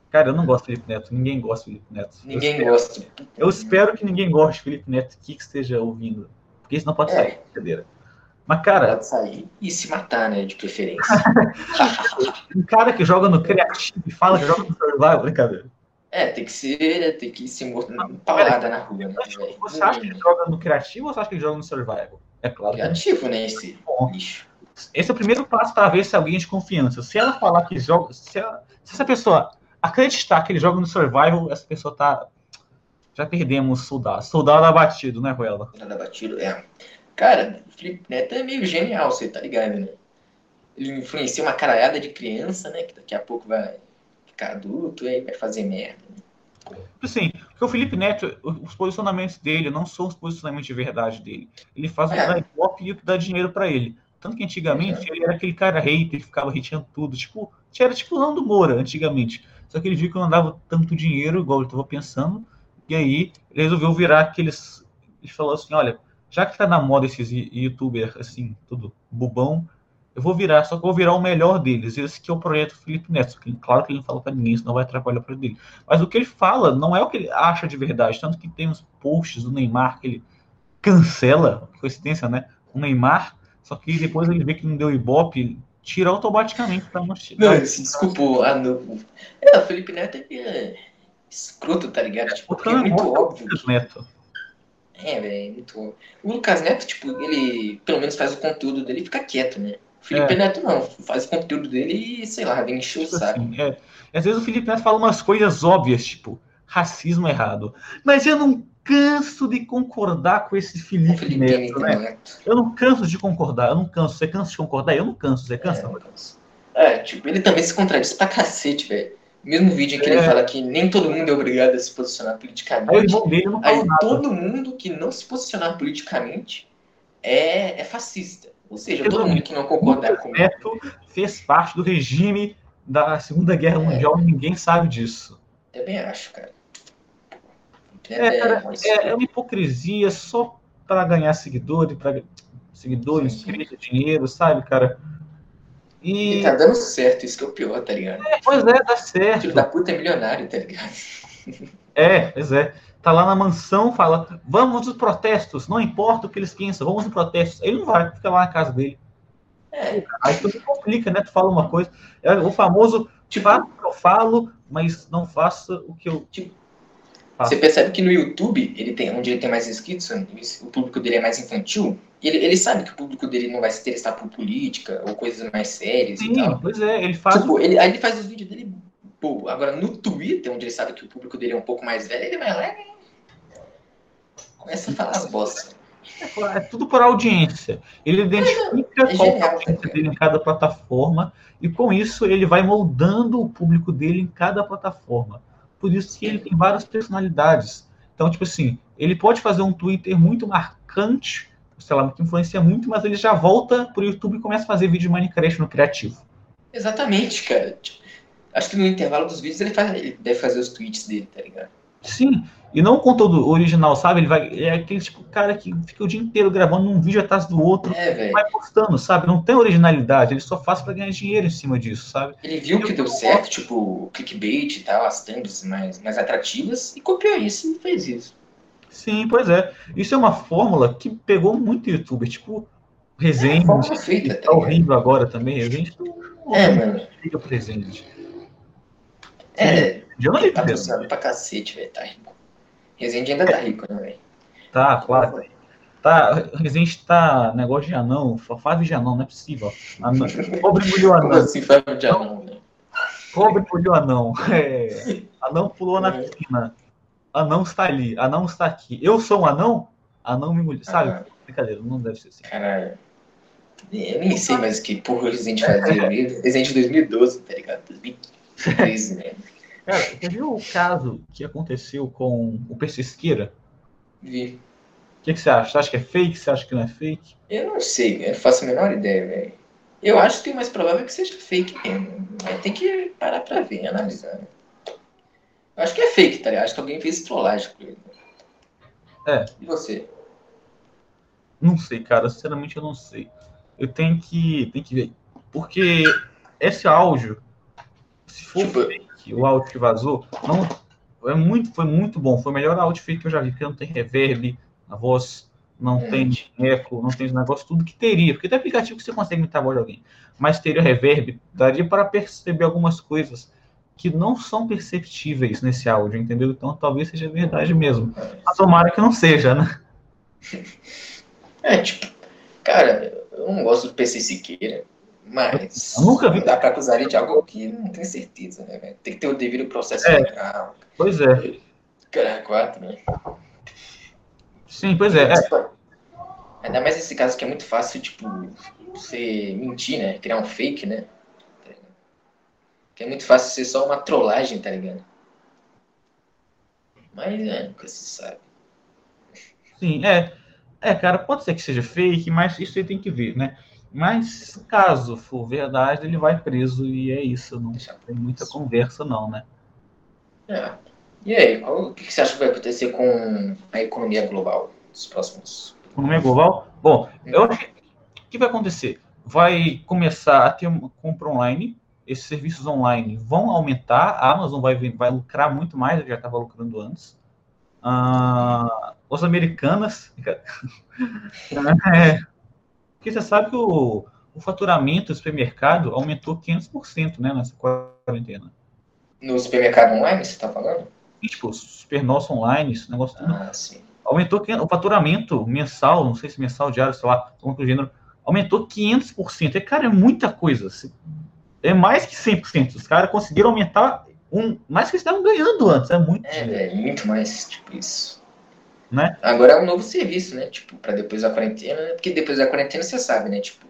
Cara, eu não gosto do Felipe Neto. Ninguém gosta do Felipe Neto. Ninguém eu gosta. Eu espero que ninguém goste de Felipe Neto que esteja ouvindo. Porque isso não pode é. sair, brincadeira. Mas, cara. Pode sair e se matar, né? De preferência. *laughs* um cara que joga no criativo e fala que joga no survival, brincadeira. É, tem que ser, tem que ser empalada na rua, né, Você acha que ele joga no criativo ou você acha que ele joga no survival? É claro. Criativo, né? Esse. Esse é o primeiro passo para ver se alguém é de confiança. Se ela falar que joga. Se, ela, se, essa pessoa acreditar que ele joga no survival, essa pessoa tá. Já perdemos soldado. Soldado abatido, né, Ruela? Soldado abatido, é. Cara, o Felipe Neto é meio genial, você tá ligado, né? Ele influencia uma caralhada de criança, né? Que daqui a pouco vai ficar adulto e aí vai fazer merda. Né? Assim, porque o Felipe Neto, os posicionamentos dele não são os posicionamentos de verdade dele. Ele faz é. o dá e o que dá dinheiro para ele. Tanto que antigamente é. ele era aquele cara hater que ficava hateando tudo. Tipo, era tipo o Nando Moura antigamente. Só que ele viu que não dava tanto dinheiro, igual ele estava pensando. E aí ele resolveu virar aqueles. Ele falou assim: olha, já que tá na moda esses youtubers assim, tudo bobão, eu vou virar, só que eu vou virar o melhor deles. Esse que é o projeto Felipe Neto. Claro que ele não fala para ninguém, senão vai atrapalhar para dele. Mas o que ele fala não é o que ele acha de verdade. Tanto que tem uns posts do Neymar que ele cancela, coincidência, né? O Neymar, só que depois ele vê que não deu ibope, tira automaticamente para não Não, se desculpa, ah, não. É, o Felipe Neto é escroto, tá ligado? Tipo, é muito óbvio. Neto. É, velho, muito óbvio. O Lucas Neto, tipo, ele pelo menos faz o conteúdo dele e fica quieto, né? Felipe é. Neto não, faz o conteúdo dele e, sei lá, vem encher o tipo saco. Assim, é. Às vezes o Felipe Neto fala umas coisas óbvias, tipo, racismo errado. Mas eu não canso de concordar com esse Felipe, Felipe Neto, né? Neto. Eu não canso de concordar, eu não canso. Você cansa de concordar? Eu não canso. Você cansa? É, eu canso. É, tipo, ele também se contradiz pra cacete, velho. Mesmo vídeo em que É. ele fala que nem todo mundo é obrigado a se posicionar Aí politicamente. não Aí nada. todo mundo que não se posicionar politicamente é, é fascista. Ou seja, todo mundo que não concordar com Neto fez parte do regime da Segunda Guerra É. Mundial e ninguém sabe disso. Também acho, cara. É, cara, mas- É, é uma hipocrisia só para ganhar seguidores, para seguidores, Sim, sim. inscritos, dinheiro, sabe, cara? E E tá dando certo, isso que é o pior, tá ligado? pois é, dá certo. Filho da puta é milionário, tá ligado? É, pois é. Tá lá na mansão, fala, vamos nos protestos, não importa o que eles pensam, vamos nos protestos. Ele não vai, fica lá na casa dele. É, Aí tudo complica, né? Tu fala uma coisa. É o famoso, tipo, faça o que eu falo, mas não faça o que eu. Você percebe que no YouTube, ele tem, onde ele tem mais inscritos, o público dele é mais infantil, e ele, ele sabe que o público dele não vai se interessar por política ou coisas mais sérias e Sim, tal. pois é, ele faz. Tipo, ele, aí ele faz os vídeos dele bobo. Agora, no Twitter, onde ele sabe que o público dele é um pouco mais velho, ele vai lá e começa a falar as bostas. É tudo por audiência. Ele identifica é qual é a audiência dele em cada plataforma e com isso ele vai moldando o público dele em cada plataforma. Por isso que ele tem várias personalidades. Então, tipo assim, ele pode fazer um Twitter muito marcante, sei lá, que influencia muito, mas ele já volta pro YouTube e começa a fazer vídeo de Minecraft no criativo. Exatamente, cara. Tipo, acho que no intervalo dos vídeos ele, faz, ele deve fazer os tweets dele, tá ligado? Sim, e não o conteúdo original, sabe? Ele vai é aquele tipo cara que fica o dia inteiro gravando um vídeo atrás do outro, É, velho. vai postando, sabe? Não tem originalidade, ele só faz para ganhar dinheiro em cima disso, sabe? Ele viu que deu certo, tipo, clickbait e tal, as thumbs mais, mais atrativas, e copiou isso e fez isso. Sim, pois é. Isso é uma fórmula que pegou muito youtuber, tipo É, Resende, fórmula feita, tá tá horrível agora também, Resende não É, mano. liga pro Resende. É, Eu não ligo mesmo. patrocinado pra cacete, velho, tá rico. Resende ainda tá rico, né, velho? Tá, claro. Tá, Resende tá negócio de anão, fave de anão, não é possível. *laughs* Anão, pobre mulher Como anão, assim, Fábio de Anão, né? pobre mulher anão. *laughs* É, *laughs* anão pulou na É. piscina. Anão está ali, anão está aqui. Eu sou um anão? Anão me mulher. Sabe? Ah, Brincadeira, não deve ser assim. caralho. Eu nem sei mais que porra o Resende fazia mesmo. Resende 2012, tá ligado? 2013, né? Cara, você viu o caso que aconteceu com o Persisqueira? Vi. O que, que você acha? Você acha que é fake? Você acha que não é fake? Eu não sei, eu faço a menor ideia, velho. Eu acho que o mais provável é que seja fake mesmo. Mas tem que parar pra ver, analisar. né? Eu acho que é fake, tá ligado? Acho que alguém fez trollagem com ele. É. E você? Não sei, cara. Sinceramente, eu não sei. Eu tenho que, tenho que ver. Porque esse áudio, se for Tipo- fake, o áudio que vazou, não, é muito, foi muito bom. Foi o melhor áudio fake que eu já vi, porque não tem reverb na voz, não Hum. tem eco, não tem os negócios, tudo que teria. Porque tem aplicativo que você consegue imitar a voz de alguém. Mas teria reverb, daria para perceber algumas coisas que não são perceptíveis nesse áudio, entendeu? Então talvez seja verdade mesmo. Mas tomara que não seja, né? *laughs* É, tipo, cara, eu não gosto do PC Siqueira, mas Eu nunca vi. dá pra acusar ele de algo que não tem certeza, né? Tem que ter o devido processo É. legal. Pois é. Cara, quatro, né? Sim, pois é. é. Ainda mais nesse caso que é muito fácil, tipo, você mentir, né? Criar um fake, né? Que é muito fácil ser só uma trollagem, tá ligado? Mas é, nunca se sabe. Sim, é. É, cara, pode ser que seja fake, mas isso aí tem que ver, né? Mas caso for verdade, ele vai preso e é isso. Não tem muita conversa, não, né? É. E aí, qual- o que você acha que vai acontecer com a economia global nos próximos? Economia global? Bom, eu acho que o que vai acontecer? Vai começar a ter uma compra online, esses serviços online vão aumentar, a Amazon vai, vai lucrar muito mais do que já estava lucrando antes. Ah, os americanas. *laughs* é, porque você sabe que o, o faturamento do supermercado aumentou 500% né, nessa quarentena. No supermercado online, você tá falando? E, tipo, super nosso online, esse negócio tudo. Ah, sim. aumentou 500 o faturamento mensal, não sei se mensal, diário, sei lá, coisa do gênero, aumentou 500%. É, cara, é muita coisa. É mais que 100%. Os caras conseguiram aumentar um, mais que eles estavam ganhando antes. É muito É, velho, muito mais, tipo isso. Né? Agora é um novo serviço, né? Tipo, para depois da quarentena, né? porque depois da quarentena você sabe, né? Tipo,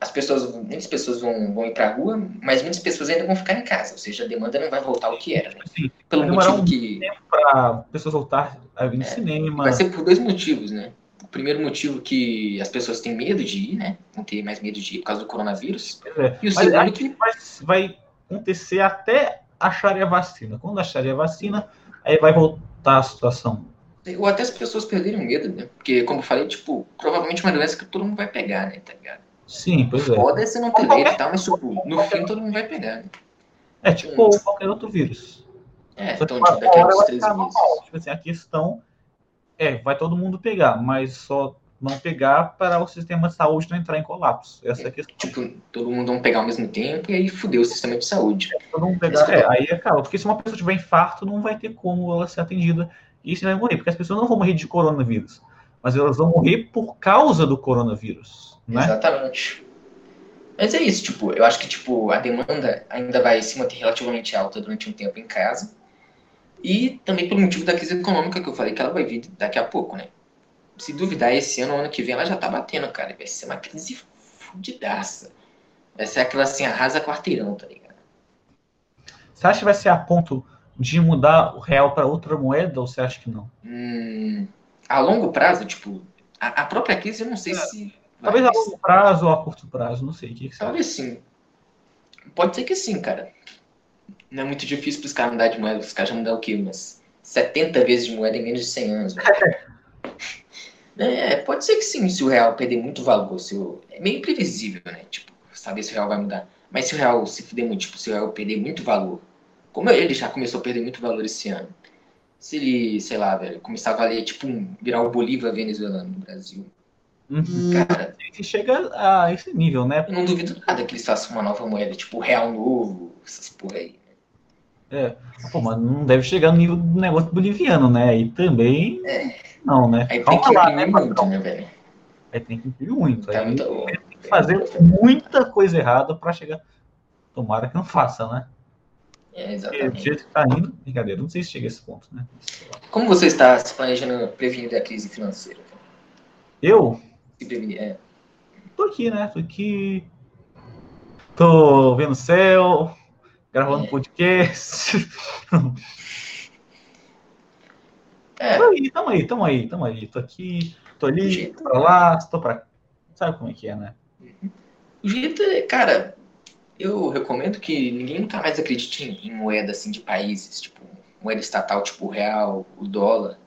as pessoas, muitas pessoas vão, vão ir pra rua, mas muitas pessoas ainda vão ficar em casa, ou seja, a demanda não vai voltar ao que era, né? Sim. Pelo motivo um que tempo para pessoas voltar a vir no É, cinema. vai ser por dois motivos, né? O primeiro motivo que as pessoas têm medo de ir, né? Vão ter mais medo de ir por causa do coronavírus. É. E o Mas segundo que vai, vai acontecer até acharem a vacina. Quando acharem a vacina, aí vai voltar a situação. Ou até as pessoas perderem o medo, né? Porque, como eu falei, tipo, provavelmente uma doença que todo mundo vai pegar, né? Tá ligado? Sim, pois é. Foda é você não ter medo e tal, mas, tipo, no fim todo mundo vai pegar. Né? É tipo qualquer outro vírus. É, Só então, tipo, daqui a uns três meses. Tipo assim, a questão é, vai todo mundo pegar, mas só não pegar para o sistema de saúde não entrar em colapso. Essa é a questão. Tipo, todo mundo vai pegar ao mesmo tempo e aí fudeu o sistema de saúde. Todo mundo pegar, é, aí acaba. Porque se uma pessoa tiver infarto, não vai ter como ela ser atendida e você vai morrer. Porque as pessoas não vão morrer de coronavírus, mas elas vão morrer por causa do coronavírus, né? Exatamente. Mas é isso, tipo, eu acho que tipo, a demanda ainda vai se manter relativamente alta durante um tempo em casa. E também pelo motivo da crise econômica que eu falei que ela vai vir daqui a pouco, né? Se duvidar, esse ano, ano que vem, ela já tá batendo, cara. Vai ser uma crise fudidaça. Vai ser aquela assim, arrasa quarteirão, tá ligado? Você acha que vai ser a ponto de mudar o real para outra moeda ou você acha que não? Hum, a longo prazo, tipo, a, a própria crise eu não sei se. vai Talvez a longo prazo ou a curto prazo, não sei. O que que acha? Talvez sim. Pode ser que sim, cara. Não é muito difícil pros caras mudar de moeda. Os caras já mudaram o quê? Umas 70 vezes de moeda em menos de 100 anos. *laughs* é, pode ser que sim, se o real perder muito valor. Se o... É meio imprevisível, né? Tipo, saber se o real vai mudar. Mas se o real se fuder muito, tipo, se o real perder muito valor. Como ele já começou a perder muito valor esse ano. Se ele, sei lá, velho, começar a valer, tipo, um, virar o Bolívar venezuelano no Brasil. Uhum. Cara, chega a esse nível, né? eu não duvido nada que eles façam uma nova moeda, tipo, real novo, essas porra aí. É. Pô, mas não deve chegar no nível do negócio boliviano, né? Aí também. Não, né? Aí tem que lá, imprimir né, muito, né, velho? Aí tem que imprimir muito. Tá Aí muito tem que fazer muita coisa errada para chegar. Tomara que não faça, né? É, Porque do exatamente. jeito que tá indo, brincadeira, não sei se chega a esse ponto, né? Como você está se planejando prevenir da crise financeira? Eu Se prevenir, é. tô aqui, né? Tô aqui. Tô vendo o céu, gravando É. podcast. É, Tô aí, tamo aí, tamo aí, tamo aí. Tô aqui, tô ali, tô pra lá, tô pra. Sabe como é que é, né? o jeito é, cara, eu recomendo que ninguém nunca mais acredite em, em moeda assim de países, tipo, moeda estatal, tipo o real, o dólar.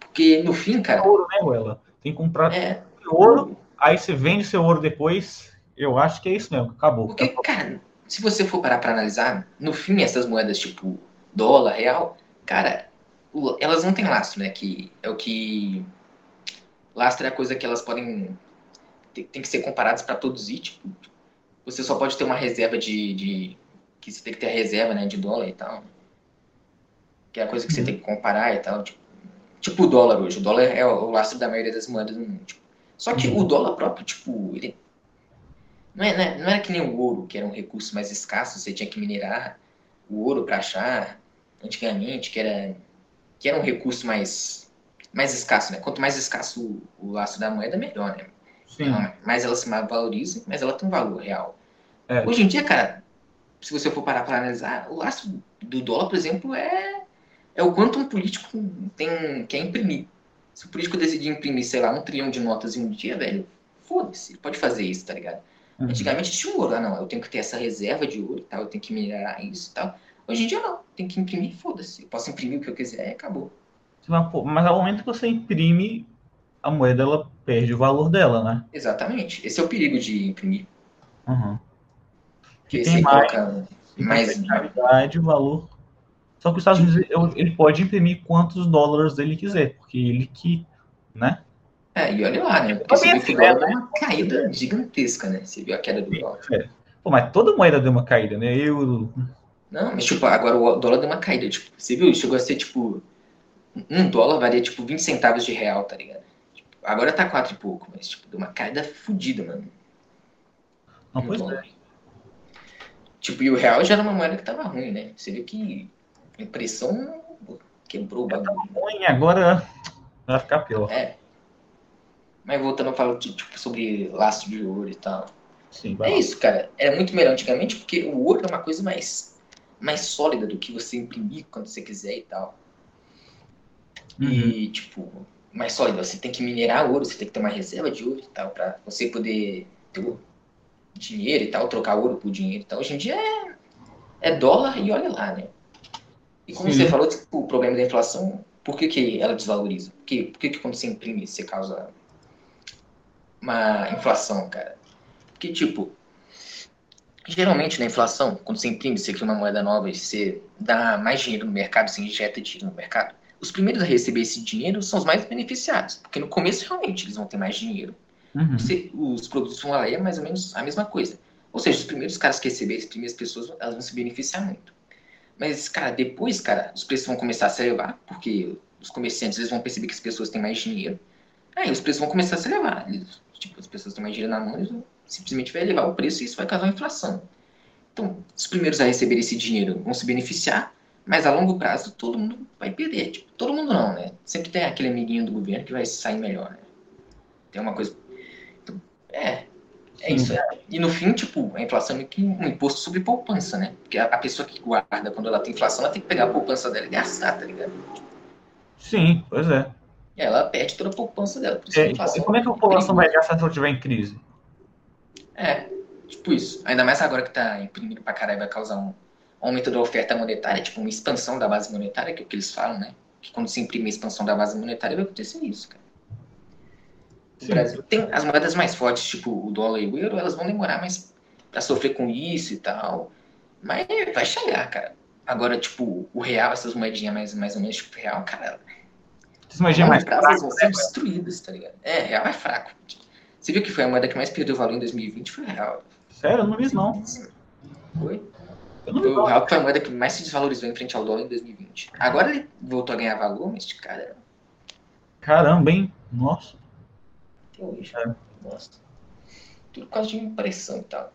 Porque no fim, cara, Ouro, né, Ruela? Tem que comprar é. ouro, aí você vende seu ouro depois. Eu acho que é isso mesmo, acabou. Porque, cara, se você for parar pra analisar, no fim essas moedas tipo dólar, real, cara, elas não têm lastro, né? Que é o que. Lastro é a coisa que elas podem. Tem, tem que ser comparadas para produzir, tipo. Você só pode ter uma reserva de, de. Que você tem que ter a reserva, né? De dólar e tal. Que é a coisa que você Uhum. tem que comparar e tal. Tipo, tipo o dólar hoje. O dólar é o lastro da maioria das moedas do mundo. tipo. Só que Uhum. o dólar próprio, tipo, ele não, é, não, é, não era que nem o ouro, que era um recurso mais escasso, você tinha que minerar o ouro para achar antigamente, que era, que era um recurso mais, mais escasso, né? Quanto mais escasso o, o laço da moeda, melhor, né? Sim. Mais ela se valoriza, mais ela tem um valor real. É. Hoje em dia, cara, se você for parar para analisar, o laço do dólar, por exemplo, é, é o quanto um político tem, quer imprimir. Se o político decidir imprimir, sei lá, um trilhão de notas em um dia, velho, foda-se, ele pode fazer isso, tá ligado? Uhum. Antigamente tinha um ouro, ah, não, eu tenho que ter essa reserva de ouro e tal, eu tenho que minerar isso e tal. Hoje em dia não, tem que imprimir, foda-se. Eu posso imprimir o que eu quiser e acabou. Mas, ao momento que você imprime, a moeda ela perde o valor dela, né? Exatamente. Esse é o perigo de imprimir. Uhum. Porque tem mais- coloca mais. qualidade, valor. Só que os Estados Unidos ele pode imprimir quantos dólares ele quiser, porque ele que, né? É, e olha lá, né? Porque você viu que o assim, dólar deu uma caída gigantesca, né? Você viu a queda do dólar. Pô, mas toda moeda deu uma caída, né? Euro. Não, mas tipo, agora o dólar deu uma caída. Tipo, você viu? Chegou a ser tipo. Um dólar valia tipo 20 centavos de real, tá ligado? Tipo, agora tá quatro e pouco, mas tipo, deu uma caída fodida, mano. Não, no pois é. Tipo, e o real já era uma moeda que tava ruim, né? Você viu que a impressão quebrou o bagulho. Ruim, agora Vai ficar pior. É. Mas voltando a falar tipo, sobre laço de ouro e tal. Sim, é isso, cara. Era muito melhor antigamente porque o ouro é uma coisa mais, mais sólida do que você imprimir quando você quiser e tal. Uhum. E, tipo, mais sólida. Você tem que minerar ouro, você tem que ter uma reserva de ouro e tal, pra você poder ter dinheiro e tal, trocar ouro por dinheiro e tal. Hoje em dia é, é dólar e olha lá, né? E como Sim. você falou, tipo, o problema da inflação, por que, que ela desvaloriza? Por que, por que, que quando você imprime, você causa uma inflação, cara? Porque, tipo, geralmente na inflação, quando você imprime, você cria uma moeda nova e você dá mais dinheiro no mercado, você injeta dinheiro no mercado, os primeiros a receber esse dinheiro são os mais beneficiados, porque no começo realmente eles vão ter mais dinheiro. Uhum. Você, os produtos vão lá e é mais ou menos a mesma coisa. Ou seja, os primeiros caras que receberem, as primeiras pessoas, elas vão se beneficiar muito. Mas, cara, depois, cara, os preços vão começar a se elevar, porque os comerciantes eles vão perceber que as pessoas têm mais dinheiro. Aí os preços vão começar a se elevar. Eles, tipo, as pessoas têm mais dinheiro na mão, eles simplesmente vai elevar o preço e isso vai causar inflação. Então, os primeiros a receber esse dinheiro vão se beneficiar, mas a longo prazo todo mundo vai perder. Tipo, todo mundo não, né? Sempre tem aquele amiguinho do governo que vai sair melhor. Né? Tem uma coisa. É. É isso. É. E no fim, tipo, a inflação é que um imposto sobre poupança, né? Porque a, pessoa que guarda quando ela tem inflação, ela tem que pegar a poupança dela e gastar, tá ligado? Sim, pois é. E ela perde toda a poupança dela. É, e como é que a população vai gastar se ela estiver em crise? É, tipo isso. Ainda mais agora que tá imprimindo pra caralho, vai causar um aumento da oferta monetária, tipo uma expansão da base monetária, que é o que eles falam, né? Que quando se imprime a expansão da base monetária vai acontecer isso, cara. O Brasil tem as moedas mais fortes, tipo o dólar e o euro, elas vão demorar mais para sofrer com isso e tal. Mas vai chegar, cara. Agora, tipo, o real, essas moedinhas mais, mais ou menos, tipo, real, cara. Essas moedinhas mais fracas vão ser né, destruídas, tá ligado? É, real é fraco. Você viu que foi a moeda que mais perdeu valor em 2020? Foi o real. Sério? Eu não vi, não. Foi? O real foi a moeda que mais se desvalorizou em frente ao dólar em 2020. Agora ele voltou a ganhar valor, mas, cara. Caramba, hein? Nossa. Até hoje. É. Nossa. Tudo por causa de impressão e tal.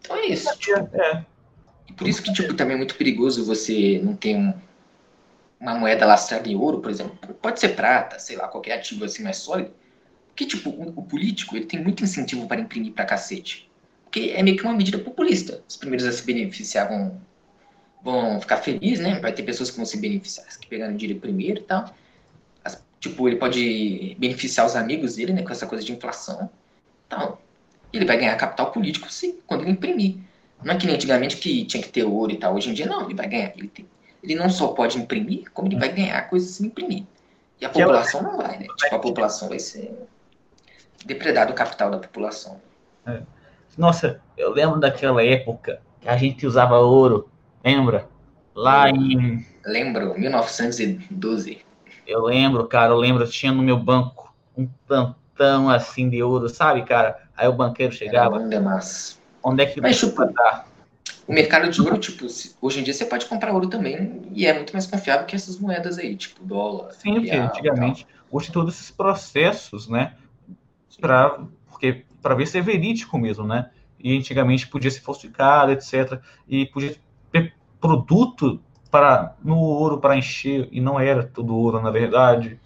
Então é isso. Tipo, é. E por isso que, tipo, também é muito perigoso você não ter um, uma moeda lastrada em ouro, por exemplo. Pode ser prata, sei lá, qualquer ativo assim mais sólido. Porque, tipo, o, o político, ele tem muito incentivo para imprimir pra cacete porque é meio que uma medida populista. Os primeiros a se beneficiar vão, vão ficar felizes, né? Vai ter pessoas que vão se beneficiar, que pegaram dinheiro primeiro e tal. Tipo, ele pode beneficiar os amigos dele, né? Com essa coisa de inflação. Então, ele vai ganhar capital político, sim, quando ele imprimir. Não é que nem antigamente que tinha que ter ouro e tal. Hoje em dia, não, ele vai ganhar. Ele, tem, ele não só pode imprimir, como ele vai ganhar coisas se imprimir. E a população não vai, né? Tipo, a população vai ser depredado o capital da população. É. Nossa, eu lembro daquela época que a gente usava ouro, lembra? Lá em. Lembro, 1912. Eu lembro, cara, eu lembro, eu tinha no meu banco um tantão assim de ouro, sabe, cara? Aí o banqueiro chegava. Era. Onde é que Mas, tipo, dar? O mercado de ouro, tipo, hoje em dia você pode comprar ouro também e é muito mais confiável que essas moedas aí, tipo dólar. Sim, porque antigamente, hoje todos esses processos, né? Pra, porque para ver se é verídico mesmo, né? E antigamente podia ser falsificado, etc. E podia ter produto para no ouro para encher e não era tudo ouro na verdade.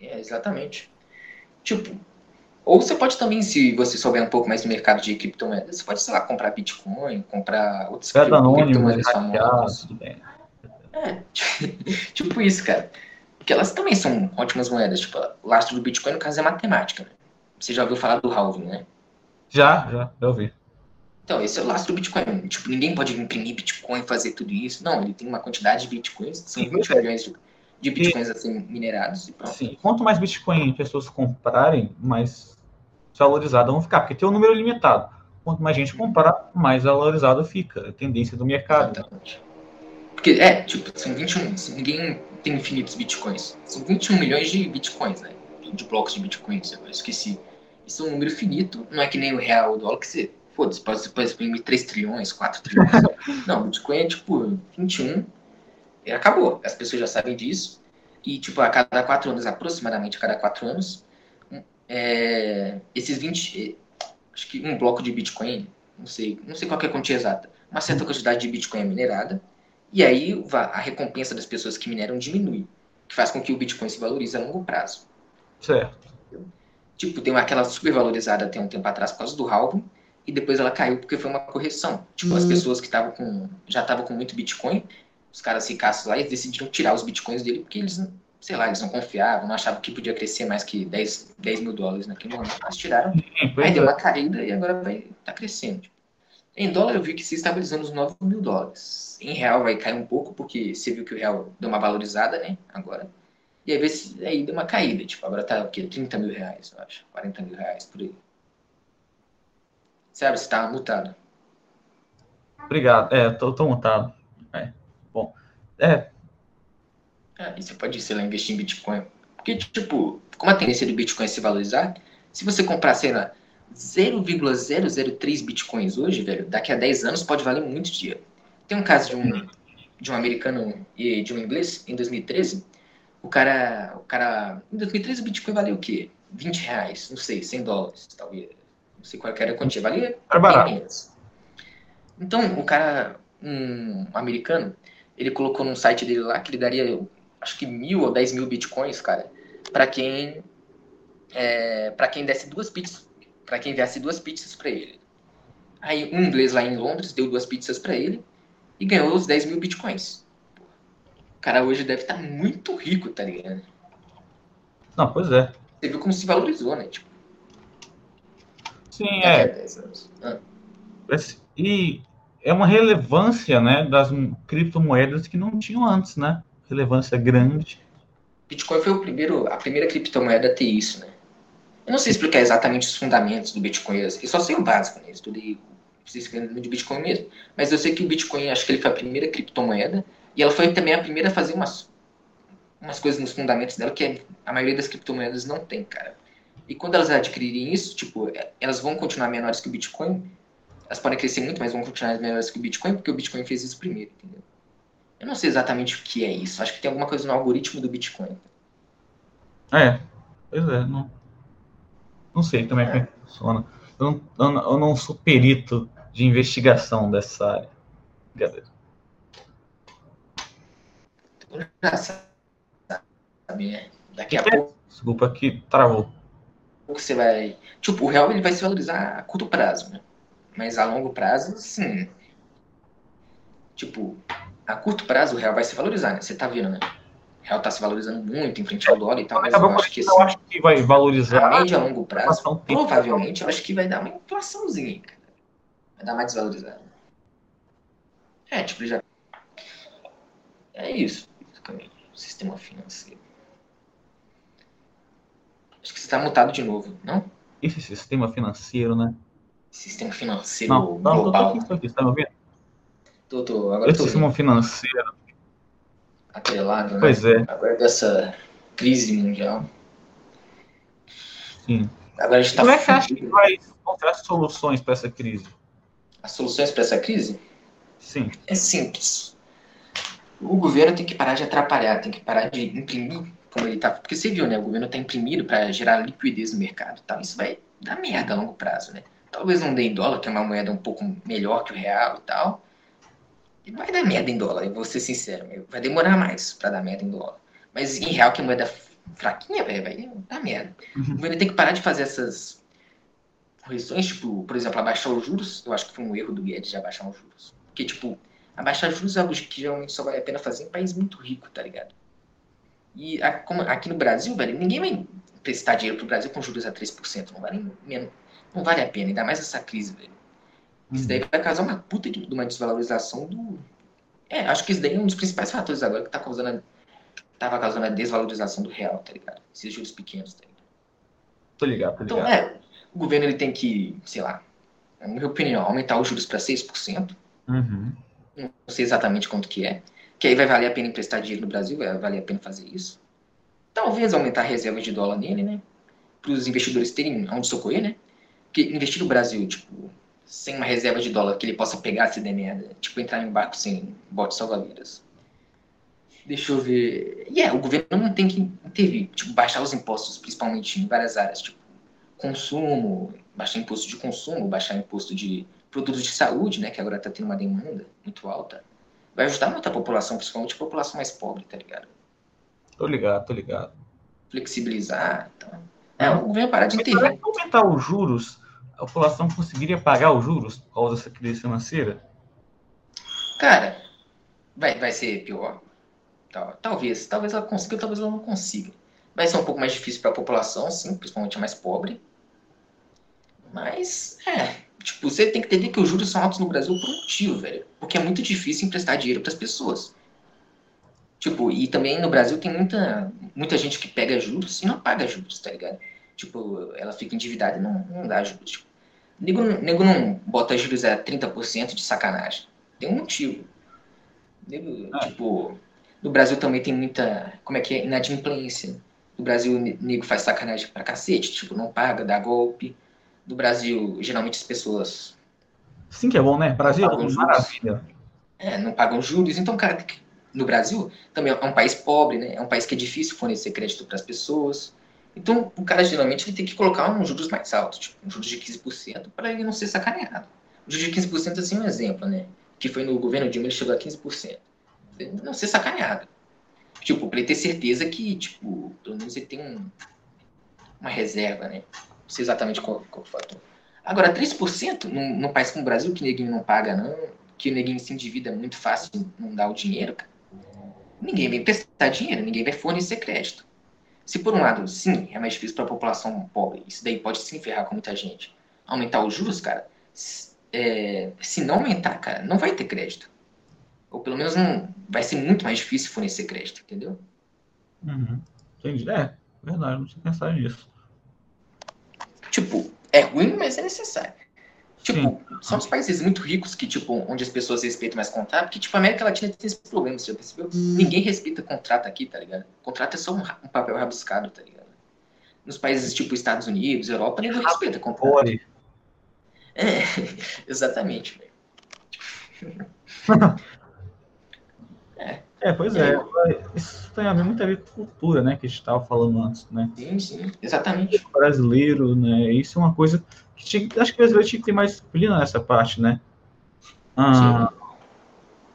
É, exatamente. Tipo, ou você pode também, se você souber um pouco mais do mercado de criptomoedas, você pode, sei lá, comprar Bitcoin, comprar outros criptomoedas famosas. É, *laughs* tipo isso, cara. Porque elas também são ótimas moedas. Tipo, o lastro do Bitcoin, no caso, é matemática. Né? Você já ouviu falar do halving, né? Já, já, já ouvi. Então, esse é o lastro do Bitcoin. Tipo, ninguém pode imprimir Bitcoin e fazer tudo isso. Não, ele tem uma quantidade de Bitcoins, são 20 milhões de, de Bitcoins e, assim, minerados e pronto. Sim, quanto mais Bitcoin pessoas comprarem, mais valorizado vão ficar, porque tem um número limitado. Quanto mais gente comprar, mais valorizado fica. A tendência do mercado. Exatamente. Porque, é, tipo, são 21. Ninguém tem infinitos bitcoins. São 21 milhões de bitcoins, né? De blocos de bitcoins, eu esqueci. Isso é um número finito, não é que nem o real, o dólar, que você, foda-se, pode, pode imprimir 3 trilhões, 4 trilhões. *laughs* não, o Bitcoin é tipo 21 e acabou. As pessoas já sabem disso. E, tipo, a cada 4 anos, aproximadamente a cada 4 anos, é, esses 20, acho que um bloco de Bitcoin, não sei, não sei qual é a quantia exata, uma certa quantidade de Bitcoin é minerada, e aí a recompensa das pessoas que mineram diminui. que faz com que o Bitcoin se valorize a longo prazo. Certo. Tipo, deu aquela supervalorizada até um tempo atrás por causa do halving, e depois ela caiu porque foi uma correção. Tipo, as pessoas que estavam com já estavam com muito Bitcoin, os caras ricaços lá, eles decidiram tirar os Bitcoins dele porque eles, sei lá, eles não confiavam, não achavam que podia crescer mais que 10, 10 mil dólares naquele momento. Eles tiraram, aí deu uma caída e agora vai tá crescendo. Tipo. Em dólar eu vi que se estabilizando os 9 mil dólares. Em real vai cair um pouco, porque você viu que o real deu uma valorizada, né? Agora. E aí, aí deu uma caída, tipo, agora tá o quê? 30 mil reais, eu acho. 40 mil reais por aí. Sabe, você tá mutado. Obrigado. É, tô, tô mutado. É. Bom. É. Ah, e você pode, sei lá, investir em Bitcoin. Porque, tipo, como a tendência do Bitcoin é se valorizar, se você comprar, sei lá, 0,003 bitcoins hoje, velho, daqui a 10 anos pode valer muito dinheiro. Tem um caso de um, de um americano e de um inglês, em 2013, o cara, o cara, em 2013 o bitcoin valeu o quê? 20 reais, não sei, 100 dólares, talvez, não sei qual era a quantia, valia é barato. Então, o cara, um americano, ele colocou num site dele lá que ele daria, acho que mil ou dez mil bitcoins, cara, para quem é, para quem desse duas pizzas para quem enviasse duas pizzas para ele. Aí um inglês lá em Londres deu duas pizzas para ele e ganhou os 10 mil bitcoins. O cara hoje deve estar tá muito rico, tá ligado? Não, pois é. Você viu como se valorizou, né? Tipo, Sim, é. Ah. E é uma relevância, né, das criptomoedas que não tinham antes, né? Relevância grande. Bitcoin foi o primeiro, a primeira criptomoeda a ter isso, né? Eu não sei explicar exatamente os fundamentos do Bitcoin, eu só sei o básico, né? Estudei de Bitcoin mesmo. Mas eu sei que o Bitcoin, acho que ele foi a primeira criptomoeda e ela foi também a primeira a fazer umas, umas coisas nos fundamentos dela que a maioria das criptomoedas não tem, cara. E quando elas adquirirem isso, tipo, elas vão continuar menores que o Bitcoin. Elas podem crescer muito, mas vão continuar menores que o Bitcoin, porque o Bitcoin fez isso primeiro, entendeu? Eu não sei exatamente o que é isso. Acho que tem alguma coisa no algoritmo do Bitcoin. É, pois é, não. Não sei também como é que funciona. Eu não, eu não sou perito de investigação dessa área. Brincadeira. Já sabe, né? Daqui a pouco. Desculpa que travou. Você vai. Tipo, o real ele vai se valorizar a curto prazo, né? Mas a longo prazo, sim. Tipo, a curto prazo o real vai se valorizar, né? Você tá vendo, né? O real está se valorizando muito em frente ao dólar e tal, mas eu acho que, assim, eu acho que vai valorizar. A a longo prazo, provavelmente, eu acho que vai dar uma inflaçãozinha, cara. Vai dar mais desvalorizada. É, tipo, já. É isso, basicamente. O sistema financeiro. Acho que você está mutado de novo, não? Esse sistema financeiro, né? Sistema financeiro não, não, global. Tô, tô, aqui, tá me ouvindo? Tô, tô, agora Esse sistema financeiro atrelado, né? Pois é. Agora dessa crise mundial. Sim. Agora a gente tá Como é que você acha que vai encontrar soluções para essa crise? As soluções para essa crise? Sim. É simples. O governo tem que parar de atrapalhar, tem que parar de imprimir como ele tá. Porque você viu, né? O governo tá imprimindo para gerar liquidez no mercado tal. Isso vai dar merda a longo prazo, né? Talvez não dê em dólar, que é uma moeda um pouco melhor que o real e tal vai dar merda em dólar, eu vou ser sincero. Vai demorar mais para dar merda em dólar. Mas em real, que é moeda fraquinha, véio, vai dar merda. Uhum. O governo tem que parar de fazer essas correções, tipo, por exemplo, abaixar os juros. Eu acho que foi um erro do Guedes de abaixar os juros. Porque, tipo, abaixar juros é algo que geralmente só vale a pena fazer em país muito rico, tá ligado? E aqui no Brasil, velho, ninguém vai prestar dinheiro pro Brasil com juros a 3%. Não vale, menos, não vale a pena, ainda mais essa crise, velho. Isso daí vai causar uma puta de uma desvalorização do. É, acho que isso daí é um dos principais fatores agora que tá causando a... tava causando a desvalorização do real, tá ligado? Esses juros pequenos, tá ligado? Tô ligado, tô ligado. Então, é, o governo ele tem que, sei lá, na minha opinião, aumentar os juros para 6%. Uhum. Não sei exatamente quanto que é. Que aí vai valer a pena emprestar dinheiro no Brasil, vai valer a pena fazer isso. Talvez aumentar a reserva de dólar nele, né? Para os investidores terem onde socorrer, né? Porque investir no Brasil, tipo, sem uma reserva de dólar que ele possa pegar se der merda. Tipo, entrar em barco sem bote salva-vidas. Deixa eu ver. E yeah, é, o governo não tem que intervir. Tipo, baixar os impostos, principalmente em várias áreas. Tipo, consumo, baixar imposto de consumo, baixar imposto de produtos de saúde, né? Que agora tá tendo uma demanda muito alta. Vai ajudar muito a população, principalmente a população mais pobre, tá ligado? Tô ligado, tô ligado. Flexibilizar. Então. É, o governo parar de intervir. Se aumentar os juros, a população conseguiria pagar os juros por causa dessa crise financeira? Cara, vai, vai ser pior. Talvez. Talvez ela consiga, talvez ela não consiga. Vai ser um pouco mais difícil para a população, sim, principalmente a mais pobre. Mas, é. Tipo, você tem que entender que os juros são altos no Brasil por um motivo, velho. Porque é muito difícil emprestar dinheiro para as pessoas. Tipo, e também no Brasil tem muita, muita gente que pega juros e não paga juros, tá ligado? Tipo, ela fica endividada e não, não dá juros. Tipo, nego, nego não bota juros a 30% de sacanagem. Tem um motivo. Nego, ah. Tipo, no Brasil também tem muita, como é que é, inadimplência. No Brasil, nego faz sacanagem pra cacete, tipo, não paga, dá golpe. No Brasil, geralmente as pessoas. Sim, que é bom, né? Brasil, maravilha. É, não pagam juros. Então, cara, no Brasil também é um país pobre, né? É um país que é difícil fornecer crédito para as pessoas. Então, o cara geralmente ele tem que colocar um juros mais altos, tipo um juros de 15%, para ele não ser sacaneado. O juros de 15% assim é um exemplo, né? Que foi no governo Dilma, ele chegou a 15%. Ele não ser sacaneado. Tipo, para ele ter certeza que, tipo, pelo menos ele tem um, uma reserva, né? Sei exatamente qual, qual o fator. Agora, 3% num, num país como o Brasil, que neguinho não paga, não, que o neguinho se endivida muito fácil não dá o dinheiro, cara, ninguém vai emprestar dinheiro, ninguém vai fornecer crédito. Se por um lado, sim, é mais difícil para a população pobre, isso daí pode se enferrar com muita gente. Aumentar os juros, cara, é, se não aumentar, cara, não vai ter crédito. Ou pelo menos não, vai ser muito mais difícil fornecer crédito, entendeu? Uhum. Entendi. É, verdade, não tinha pensado nisso. Tipo, é ruim, mas é necessário. Tipo, Sim. são os países muito ricos que, tipo, onde as pessoas respeitam mais contrato, porque, tipo, a América Latina tem esse problema, você já percebeu? Hum. Ninguém respeita contrato aqui, tá ligado? Contrato é só um, um papel rabiscado, tá ligado? Nos países tipo Estados Unidos, Europa, ninguém respeita contrato. É, *laughs* exatamente, velho. *laughs* é. é, pois é. Isso tem a ver muito a ver com cultura, né? Que a gente estava falando antes, né? Sim, sim, exatamente. O brasileiro, né? Isso é uma coisa tinha, acho que o brasileiro tinha que ter mais disciplina nessa parte, né? Ah,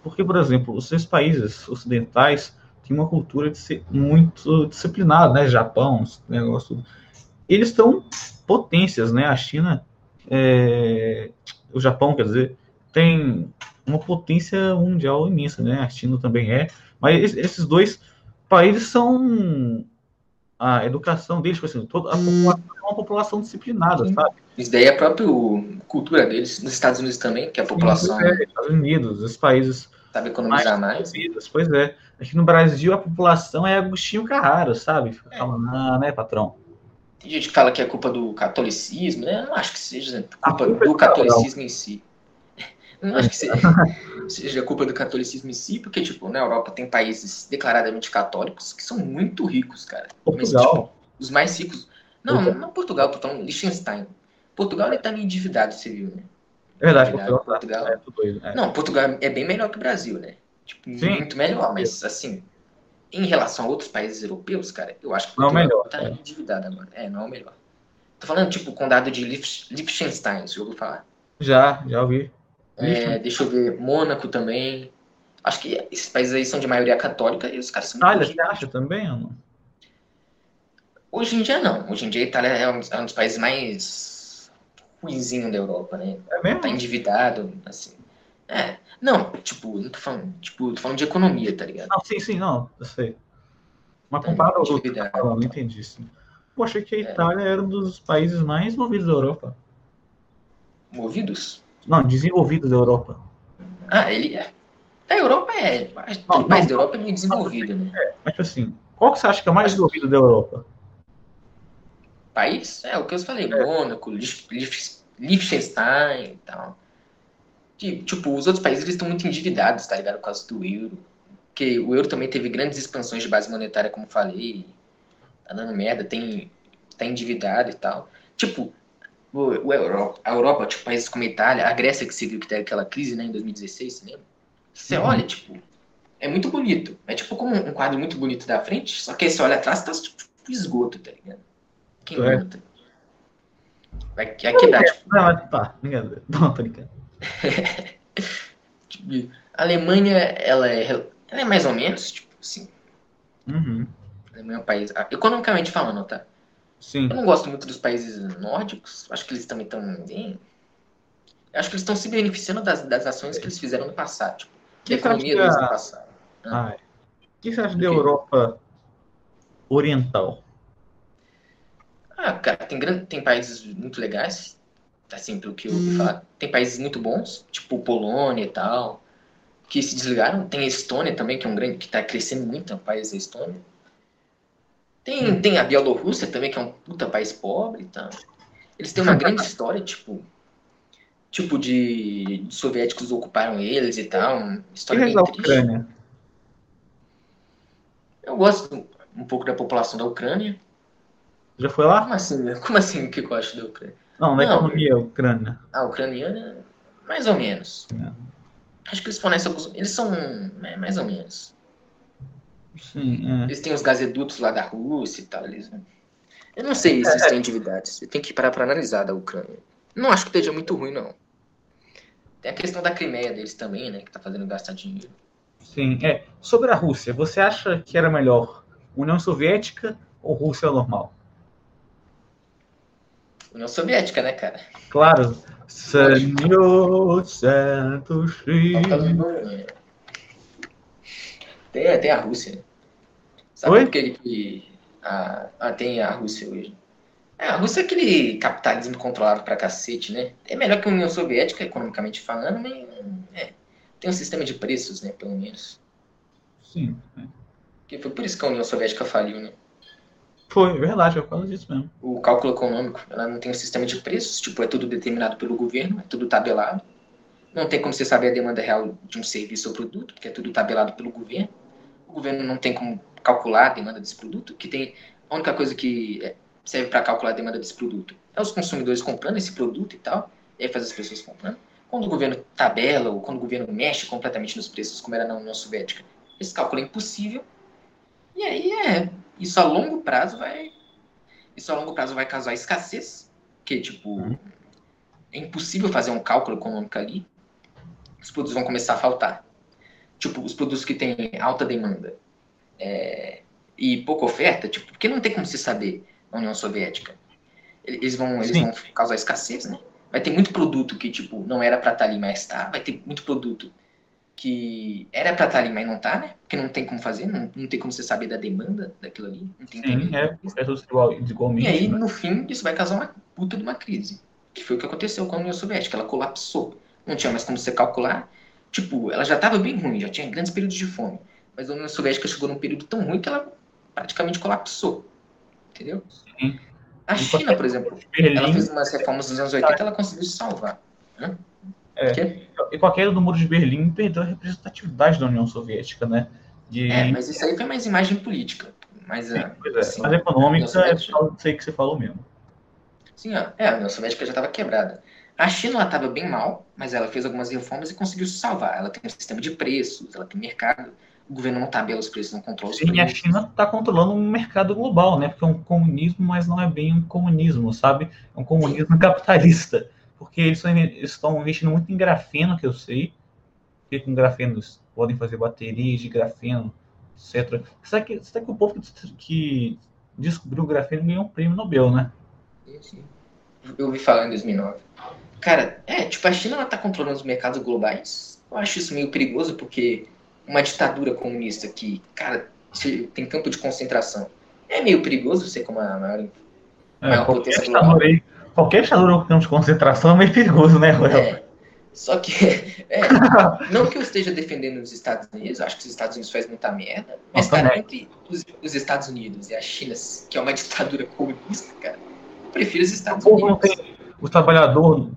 porque, por exemplo, os seus países ocidentais têm uma cultura de ser muito disciplinada, né? Japão, negócio. Eles estão potências, né? A China, é, o Japão, quer dizer, tem uma potência mundial imensa, né? A China também é. Mas esses dois países são a educação deles, tipo assim, toda a população é uma população disciplinada, Sim. sabe? Isso daí é a própria cultura deles, nos Estados Unidos também, que a população. É, Estados Unidos, os países. Sabe economizar mais. mais. Pois é. Aqui no Brasil a população é Agostinho Carraro, sabe? Fica é. falando, ah, né, patrão? Tem gente que fala que é culpa do catolicismo, né? Eu não acho que seja culpa, culpa do catolicismo em si. Eu não acho que seja, *laughs* seja culpa do catolicismo em si, porque, tipo, na Europa tem países declaradamente católicos que são muito ricos, cara. Portugal. Mas, tipo, os mais ricos. Não, Portugal. não Portugal, tô falando Liechtenstein. Portugal ele tá meio endividado, você viu, né? É verdade, Portugal, tá- Portugal. É, doido, é. Não, Portugal é bem melhor que o Brasil, né? Tipo, Sim. muito melhor, mas assim, em relação a outros países europeus, cara, eu acho que Portugal não, melhor, tá é. endividado agora. É, não é o melhor. Tô falando, tipo, o condado de Liechtenstein, você ouviu falar? Já, já ouvi. É, deixa eu ver, Mônaco também. Acho que esses países aí são de maioria católica e os caras são. Itália, você acha também ou não? Hoje em dia não. Hoje em dia a Itália é um, é um dos países mais ruizinho da Europa, né? É mesmo? Tá endividado, assim. É. Não, tipo, não tô falando, tipo, tô falando de economia, tá ligado? Não, sim, sim, não, eu sei. Mas tá comparado ao outro, não entendi. Pô, achei que a é. Itália é. era um dos países mais movidos da Europa. Movidos? Não, desenvolvido da Europa. Ah, ele é. A Europa é. Todo não, país não, da Europa é meio desenvolvido, né? É, mas tipo assim, qual que você acha que é mais desenvolvido da Europa? País? É, o que eu falei, é. Mônaco, Liechtenstein e tal. Tipo, os outros países eles estão muito endividados, tá ligado? Por causa do euro. Porque o euro também teve grandes expansões de base monetária, como falei. Tá dando merda, tem, tá endividado e tal. Tipo, o, Europa, a Europa, tipo, países como a Itália, a Grécia, que viu que teve aquela crise, né, em 2016, você lembra? Você uhum. olha, tipo, é muito bonito. É tipo como um quadro muito bonito da frente, só que aí você olha atrás, tá tipo esgoto, tá ligado? Quem é. luta? Vai, vai quebrar, tipo... Não, tá, brincadeira. *laughs* Não, tô brincando. *laughs* tipo, a Alemanha, ela é, ela é mais ou menos, tipo, assim. Uhum. é meu país. Economicamente falando, tá? Sim. Eu não gosto muito dos países nórdicos. Acho que eles também estão bem. Acho que eles estão se beneficiando das, das ações que eles fizeram no passado. Tipo, Que a economia você acha deles que no a- passado. Ah, é. O que você acha da? Europa Oriental? Ah, cara, tem, gran- tem países muito legais. Assim, pelo que eu ouvi falar. Tem países muito bons, tipo Polônia e tal, que se desligaram. Tem a Estônia também, que é um grande, que tá crescendo muito, é um país da Estônia. Tem, tem a Bielorrússia também, que é um puta país pobre e tal. Eles têm uma grande história, tipo. Tipo, de, de soviéticos ocuparam eles e tal. Uma história bem triste. Ucrânia? Eu gosto um pouco da população da Ucrânia. Já foi lá? Como assim? Como assim o que eu acho da Ucrânia? Não, na Não. economia Ucrânia. A ucraniana, mais ou menos. É. Acho que eles fornecem alguns. Eles são é, mais ou menos. Sim, é. Eles têm os gazedutos lá da Rússia e tal. Eles... Eu não sei se eles têm endividados. Você tem que parar pra analisar da Ucrânia. Não acho que esteja muito ruim, não. Tem a questão da Crimeia deles também, né? Que tá fazendo gastar dinheiro. Sim, é. Sobre a Rússia, você acha que era melhor União Soviética ou Rússia normal? União Soviética, né, cara? Claro. Senhor Santo Falta Chico. Tem, tem a Rússia. Sabe Oi? aquele que. A, ah, tem a Rússia hoje. É, a Rússia é aquele capitalismo controlado pra cacete, né? É melhor que a União Soviética, economicamente falando, mas. É, tem um sistema de preços, né? Pelo menos. Sim, é. Que foi por isso que a União Soviética faliu, né? foi é verdade, é por causa disso mesmo. O cálculo econômico, ela não tem um sistema de preços, tipo, é tudo determinado pelo governo, é tudo tabelado. Não tem como você saber a demanda real de um serviço ou produto, porque é tudo tabelado pelo governo. O governo não tem como calcular a demanda desse produto, que tem a única coisa que é, serve para calcular a demanda desse produto é os consumidores comprando esse produto e tal, e aí faz as pessoas comprando. Quando o governo tabela ou quando o governo mexe completamente nos preços, como era na União Soviética, esse cálculo é impossível. E aí é isso a longo prazo vai isso a longo prazo vai causar escassez, que tipo Uhum. é impossível fazer um cálculo econômico ali. Os produtos vão começar a faltar. Tipo, os produtos que têm alta demanda é, e pouca oferta, tipo, porque não tem como se saber na União Soviética. Eles vão, eles Sim. vão causar escassez, né? Vai ter muito produto que, tipo, não era pra estar ali, mas tá. Vai ter muito produto que era pra estar ali, mas não tá, né? Porque não tem como fazer, não, não tem como você saber da demanda daquilo ali. Não tem Sim, é, é tudo igual, igualmente. e aí, né? no fim, isso vai causar uma puta de uma crise. Que foi o que aconteceu com a União Soviética. Ela colapsou. Não tinha mais como você calcular. Tipo, ela já estava bem ruim, já tinha grandes períodos de fome. Mas a União Soviética chegou num período tão ruim que ela praticamente colapsou. Entendeu? Sim. A E China, por exemplo, Berlim, ela fez umas reformas nos anos 80 ela conseguiu se salvar. Hã? É. E com a queda do Muro de Berlim, perdeu a representatividade da União Soviética, né? De, É, mas isso aí foi mais imagem política. Mas, Sim, pois é. assim, Mas econômica é Soviética. isso aí que você falou mesmo. Sim, ó. É, a União Soviética já estava quebrada. A China estava bem mal, mas ela fez algumas reformas e conseguiu se salvar. Ela tem um sistema de preços, ela tem mercado. O governo não tabela os preços, não controla os Sim, e a preços. China está controlando um mercado global, né? Porque é um comunismo, mas não é bem um comunismo, sabe? É um comunismo *laughs* capitalista. Porque eles estão- investindo muito em grafeno, que eu sei. Porque com grafeno eles podem fazer baterias de grafeno, etc. Será que, será que o povo que, que descobriu o grafeno ganhou um prêmio Nobel, né? Sim, sim. Eu ouvi falar em 2009. Cara, é, tipo, a China ela tá controlando os mercados globais. Eu acho isso meio perigoso porque uma ditadura comunista que, cara, tem campo de concentração. É meio perigoso ser como a maior. É, qualquer potência ditadura aí, qualquer ditadura com campo de concentração é meio perigoso, né, Léo? É. Só que, *laughs* é, não que eu esteja defendendo os Estados Unidos, acho que os Estados Unidos fazem muita merda, mas, cara, entre os, os Estados Unidos e a China, que é uma ditadura comunista, cara, eu prefiro os O Estados não Unidos. tem. O trabalhador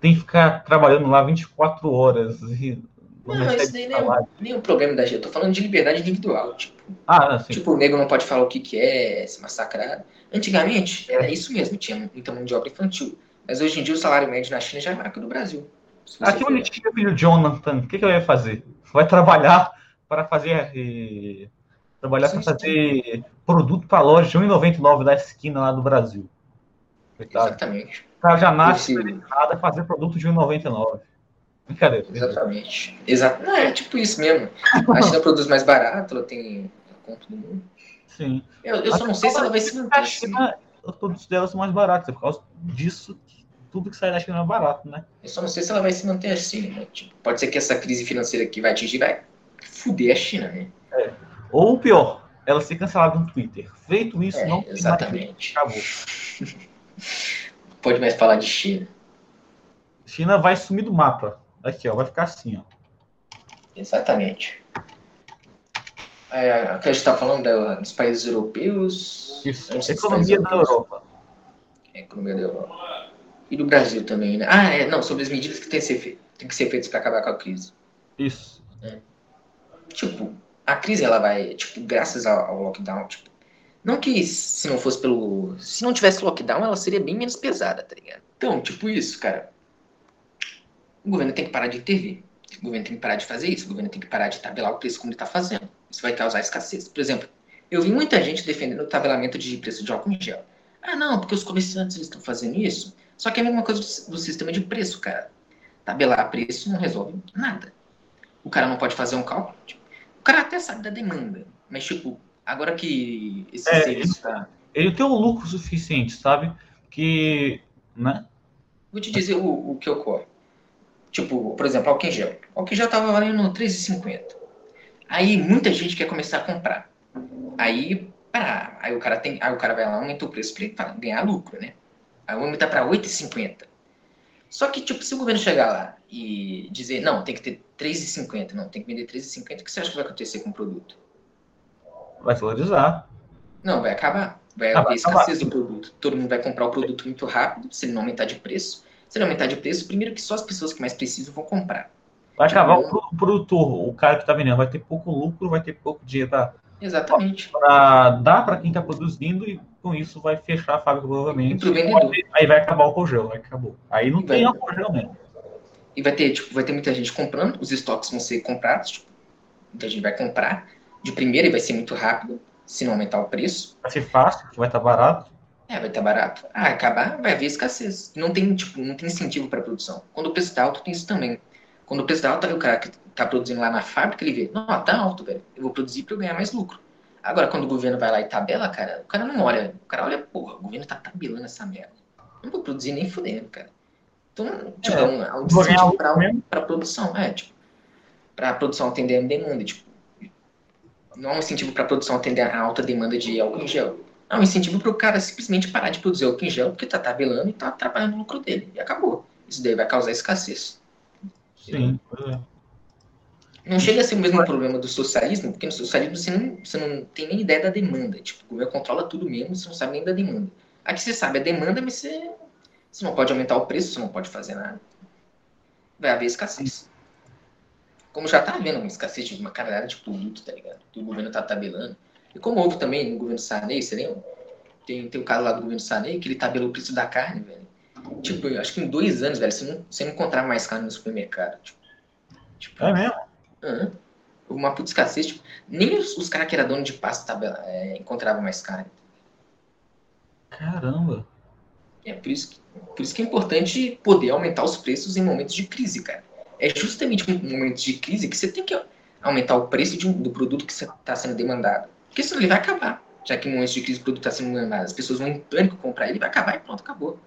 tem que ficar trabalhando lá 24 horas. E não, Não, isso daí nem é, nem é um problema da gente. Eu tô falando de liberdade individual. Tipo, Ah, assim. tipo, o negro não pode falar o que, que é, se massacrar. Antigamente, era isso mesmo, tinha muita mão de obra infantil. Mas hoje em dia o salário médio na China já é maior que o do Brasil. Aqui onde tinha o filho Jonathan, o que, que eu ia fazer? Vai trabalhar para fazer. eh, trabalhar para fazer produto para loja de 1,99 da esquina lá do Brasil. Coitado. Exatamente. O cara já nasce nada fazer produto de 1,99. Brincadeira. Exatamente. Exato. Não, é tipo isso mesmo. A China *laughs* produz mais barato, ela tem a conta do mundo. Sim. Eu, eu só não sei se ela vai se manter A assim. China, os produtos dela são mais baratos, é por causa disso tudo que sai da China é barato, né? Eu só não sei se ela vai se manter assim, né? Tipo, pode ser que essa crise financeira que vai atingir vai fuder a China, né? Ou pior, ela ser cancelada no Twitter. Feito isso, É, não exatamente. Acabou. *laughs* Pode mais falar de China. China vai sumir do mapa. Aqui, ó, vai ficar assim, ó. Exatamente. É, aqui a gente está falando da- dos países europeus. Isso. Economia da europeus- Europa. É, economia da Europa. E do Brasil também, né? Ah, é, não, sobre as medidas que têm que ser, têm que ser feitas para acabar com a crise. Isso. Tipo, a crise ela vai, tipo, graças ao, ao lockdown, tipo, não que se não fosse pelo, se não tivesse lockdown, ela seria bem menos pesada, tá ligado? Então, tipo isso, cara. O governo tem que parar de intervir. O governo tem que parar de fazer isso. O governo tem que parar de tabelar o preço como ele tá fazendo. Isso vai causar escassez. Por exemplo, eu vi muita gente defendendo o tabelamento de preço de álcool em gel. Ah, não, porque os comerciantes estão fazendo isso. Só que é a mesma coisa do, sistema de preço, cara. Tabelar preço não resolve nada. O cara não pode fazer um cálculo. tipo, o cara até sabe da demanda, mas tipo, agora que esse É, serviço tá. Ele tem o lucro suficiente, sabe? Que, né? Vou te dizer o, o que ocorre. Tipo, por exemplo, álcool em gel. Álcool em gel tava valendo R$13,50. Aí muita gente quer começar a comprar. Aí, pá, aí o cara tem, aí o cara vai lá, aumenta o preço ele pra ganhar lucro, né? Aí aumenta pra R$8,50. Só que, tipo, se o governo chegar lá e dizer, não, tem que ter R$3,50, não, tem que vender R$3,50, o que você acha que vai acontecer com o produto? Vai valorizar. Não, vai acabar. Vai Ah, haver escassez do produto. Todo mundo vai comprar o produto muito rápido, se ele não aumentar de preço. Se ele aumentar de preço, primeiro que só as pessoas que mais precisam vão comprar. Vai acabar o pro- produtor, o cara que tá vendendo, vai ter pouco lucro, vai ter pouco dinheiro pra, Exatamente. pra dar pra quem tá produzindo e com isso vai fechar a fábrica E provavelmente. pro vendedor. Aí vai acabar o congel, aí acabou. Aí não E tem vai- gel mesmo. E vai ter, tipo, vai ter muita gente comprando, os estoques vão ser comprados, tipo, muita gente vai comprar de primeira e vai ser muito rápido, se não aumentar o preço. Vai ser fácil, porque vai estar barato. É, vai estar barato. Ah, acabar, vai haver escassez. Não tem, tipo, não tem incentivo para produção. Quando o preço tá alto, tem isso também. Quando o preço tá alto, o cara que tá produzindo lá na fábrica, ele vê, não, tá alto, velho. Eu vou produzir para eu ganhar mais lucro. Agora, quando o governo vai lá e tabela, cara, o cara não olha. O cara olha, porra, o governo tá tabelando essa merda. Eu não vou produzir nem fudendo, cara. Então, tipo, É, é, um, é um incentivo mesmo. pra produção. É, tipo, pra produção atender a demanda, tipo. Não é um incentivo pra produção atender a alta demanda de álcool em gel. É um incentivo para o cara simplesmente parar de produzir álcool em gel porque tá tabelando e tá atrapalhando o lucro dele. E acabou. Isso daí vai causar escassez. Sim. é. Não chega a ser o mesmo problema do socialismo, porque no socialismo você não, você não tem nem ideia da demanda. Tipo, o governo controla tudo mesmo, você não sabe nem da demanda. Aqui você sabe a demanda, mas você, você não pode aumentar o preço, você não pode fazer nada. Vai haver escassez. Como já tá havendo uma escassez de uma caralhada de produto, tá ligado? Que o governo tá tabelando. E como houve também no governo Sarney, você lembra? Tem, tem o caso lá do governo Sarney, que ele tabelou o preço da carne, velho. Tipo, eu acho que em dois anos, velho, você não, você não encontrar mais carne no supermercado. Tipo, tipo, É mesmo? Aham. Houve uma puta escassez. Tipo, nem os, os caras que eram dono de pasta tabela, é, encontravam mais carne. Caramba. É por isso, que, por isso que é importante poder aumentar os preços em momentos de crise, cara. É justamente em momentos de crise que você tem que aumentar o preço de um- do produto que está sendo demandado. Porque senão ele vai acabar. Já que em momentos de crise o produto está sendo as pessoas vão em pânico comprar ele, vai acabar e pronto, acabou.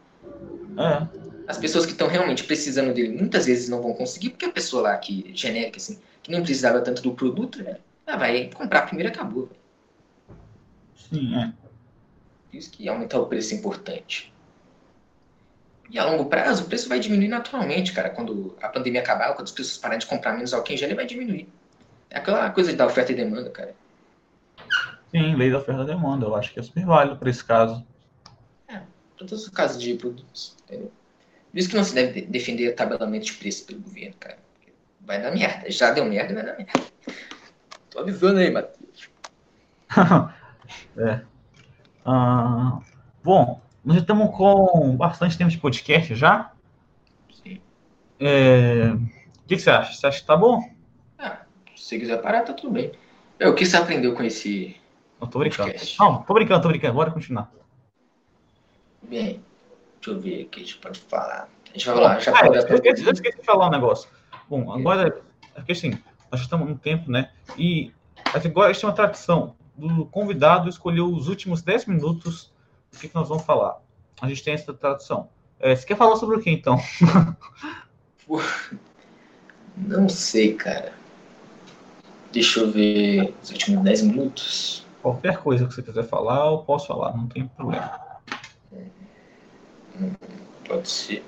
É. As pessoas que estão realmente precisando dele muitas vezes não vão conseguir, porque a pessoa lá que, genérica, assim, que nem precisava tanto do produto, né, ela vai comprar primeiro e acabou. Sim, é. Por isso que aumentar o preço é importante. E a longo prazo, o preço vai diminuir naturalmente, cara. Quando a pandemia acabar, quando as pessoas pararem de comprar menos álcool em gel, ele vai diminuir. É aquela coisa da oferta e demanda, cara. Sim, lei da oferta e demanda. Eu acho que é super válido para esse caso. Para todos os casos de produtos, entendeu? Por isso que não se deve de- defender tabelamento de preço pelo governo, cara. Vai dar merda. Já deu merda vai dar merda. Tô avisando aí, Matheus. *laughs* é. Ah, bom, nós já estamos com bastante tempo de podcast já. Sim. É, O que, que você acha? Você acha que tá bom? Ah, se quiser parar, tá tudo bem. É, o que você aprendeu com esse Não, tô brincando. podcast? Não, tô brincando, tô brincando. Bora continuar. Bem, deixa eu ver o que a gente pode falar. A gente vai lá, já Ah, eu esqueci, eu esqueci de falar um negócio. Bom, agora, é porque assim, nós estamos num tempo, né? E mas agora a gente tem uma tradição. do convidado escolher os últimos 10 minutos do que, que nós vamos falar. A gente tem essa tradução. É, você quer falar sobre o que então? *laughs* Não sei, cara. Deixa eu ver os últimos 10 minutos. Qualquer coisa que você quiser falar, eu posso falar, não tem problema. Pode ser.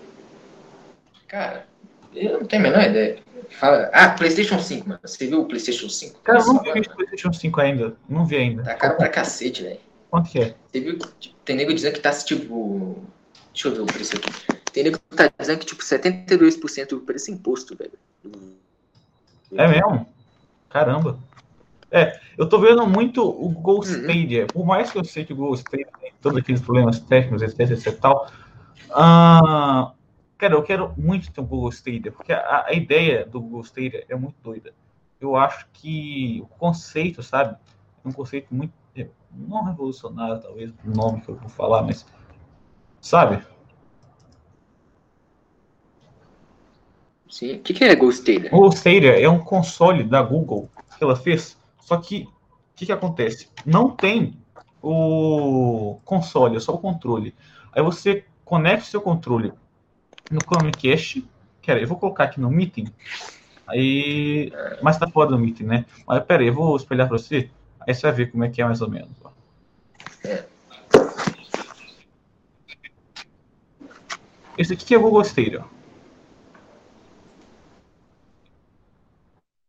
Cara, eu não tenho a menor ideia. Fala. Ah, PlayStation 5, mano. Você viu o PlayStation 5? Cara, eu não vi o PlayStation 5 ainda. Não vi ainda. Tá caro pra cacete, velho. Quanto que é? Você viu que tipo, tem nego dizendo que tá tipo. Deixa eu ver o preço aqui. Tem nego que tá dizendo que tipo 72% do preço é imposto, velho. É mesmo? Caramba. É, eu tô vendo muito o uhum. Stadia. Por mais que eu sei que o Google Stadia tem todos aqueles problemas técnicos, etc, etc e tal. Uh, cara, eu quero muito ter um Google Stadia, porque a, a, ideia do Google Stadia é muito doida. Eu acho que o conceito, sabe? É um conceito muito. É, não revolucionário, talvez, o nome que eu vou falar, mas. Sabe? Sim. O que, que é Google Stadia? Google Stadia é um console da Google que ela fez só que o que, que acontece? Não tem o console, é só o controle. Aí você conecta o seu controle no Chromecast. Quer eu vou colocar aqui no Meeting. Aí, mas tá fora do Meeting, né? Mas pera aí, eu vou espelhar para você. Aí você vai ver como é que é mais ou menos. Ó. Esse aqui é o Google Stereo.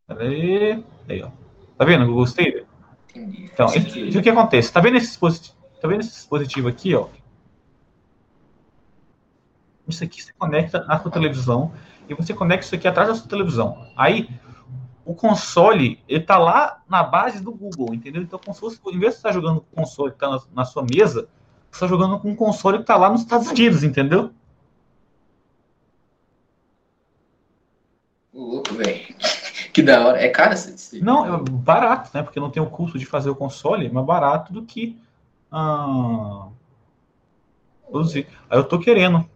Pera aí. Aí, ó. Tá vendo o Google Stadia? Entendi. Então, o que acontece? Tá vendo esse dispositivo, tá vendo esse dispositivo aqui, ó? Isso aqui você conecta na sua televisão e você conecta isso aqui atrás da sua televisão. Aí, o console, ele tá lá na base do Google, entendeu? Então, como se fosse, em vez de você estar tá jogando com o console que tá na, na sua mesa, você está jogando com um console que tá lá nos Estados Unidos, entendeu? Louco, velho. Que da hora. É caro esse Não, é barato, né? Porque não tem o custo de fazer o console, é mais barato do que ah. Aí eu tô querendo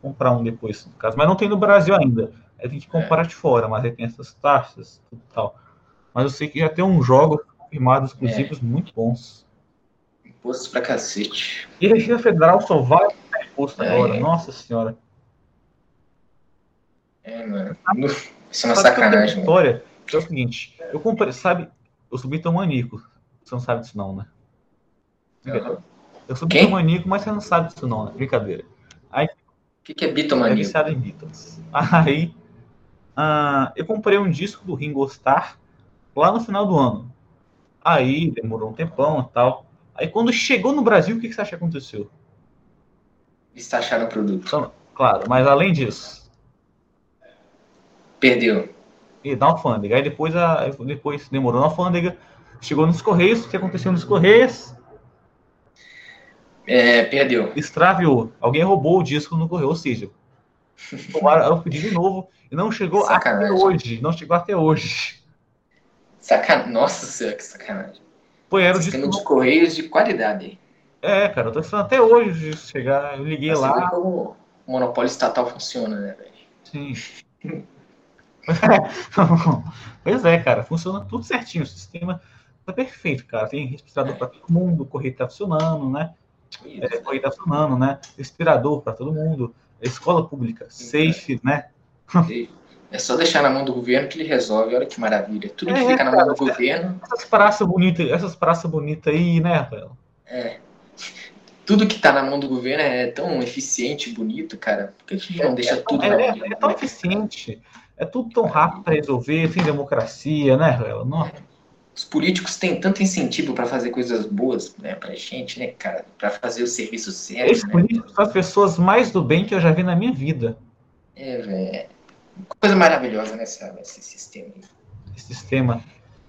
comprar um depois, no caso, mas não tem no Brasil ainda. Aí tem que é. comprar é. de fora, mas aí tem essas taxas e tal. Mas eu sei que já tem uns jogos confirmados exclusivos é. muito bons. Impostos pra cacete. E a Receita Federal só vai imposto é. agora, nossa senhora. É, mano. Isso é uma sacanagem. História é o seguinte, eu comprei, sabe, eu sou bitomaníaco. Você não sabe disso não, né? Uhum. Eu sou Quem? bitomaníaco, mas você não sabe disso não, né? Brincadeira. Aí, o que, que é bitomaníaco? É viciado em Beatles. Aí, uh, eu comprei um disco do Ringo Starr lá no final do ano. Aí, demorou um tempão e tal. Aí, quando chegou no Brasil, o que, que você acha que aconteceu? Eles acharam o produto. Então, claro, mas além disso, Perdeu. E na alfândega. Aí depois, a, depois demorou na alfândega, chegou nos Correios. O que aconteceu nos Correios? É, perdeu. Extraviou. Alguém roubou o disco no correio, ou seja, *laughs* eu pedi de novo e não chegou sacanagem. até hoje. Não chegou até hoje. Sacanagem. Nossa senhora, que sacanagem. Pô, era o Sistema de correios de qualidade. É, cara, eu tô esperando até hoje chegar. Eu liguei Mas lá. Como o monopólio estatal funciona, né, velho? Sim. *laughs* *laughs* pois é, cara, funciona tudo certinho. O sistema tá perfeito, cara. Tem respirador para todo mundo, o correio tá funcionando, né? É, correio tá funcionando, né? Respirador para todo mundo. Escola pública, safe, né? É só deixar na mão do governo que ele resolve. Olha que maravilha. Tudo que é, fica na mão do governo. Essas praças bonitas, essas praças bonitas aí, né, Rafael? É. Tudo que tá na mão do governo é tão eficiente, bonito, cara. Porque a gente não deixa é, tudo é, na mão é, é tão eficiente. É tudo tão rápido para resolver, sem democracia, né? Não. Os políticos têm tanto incentivo para fazer coisas boas, né, pra gente, né, cara, para fazer o serviço certo. Esses né? políticos são as pessoas mais do bem que eu já vi na minha vida. É, velho. Coisa maravilhosa nessa, nesse sistema. Esse sistema.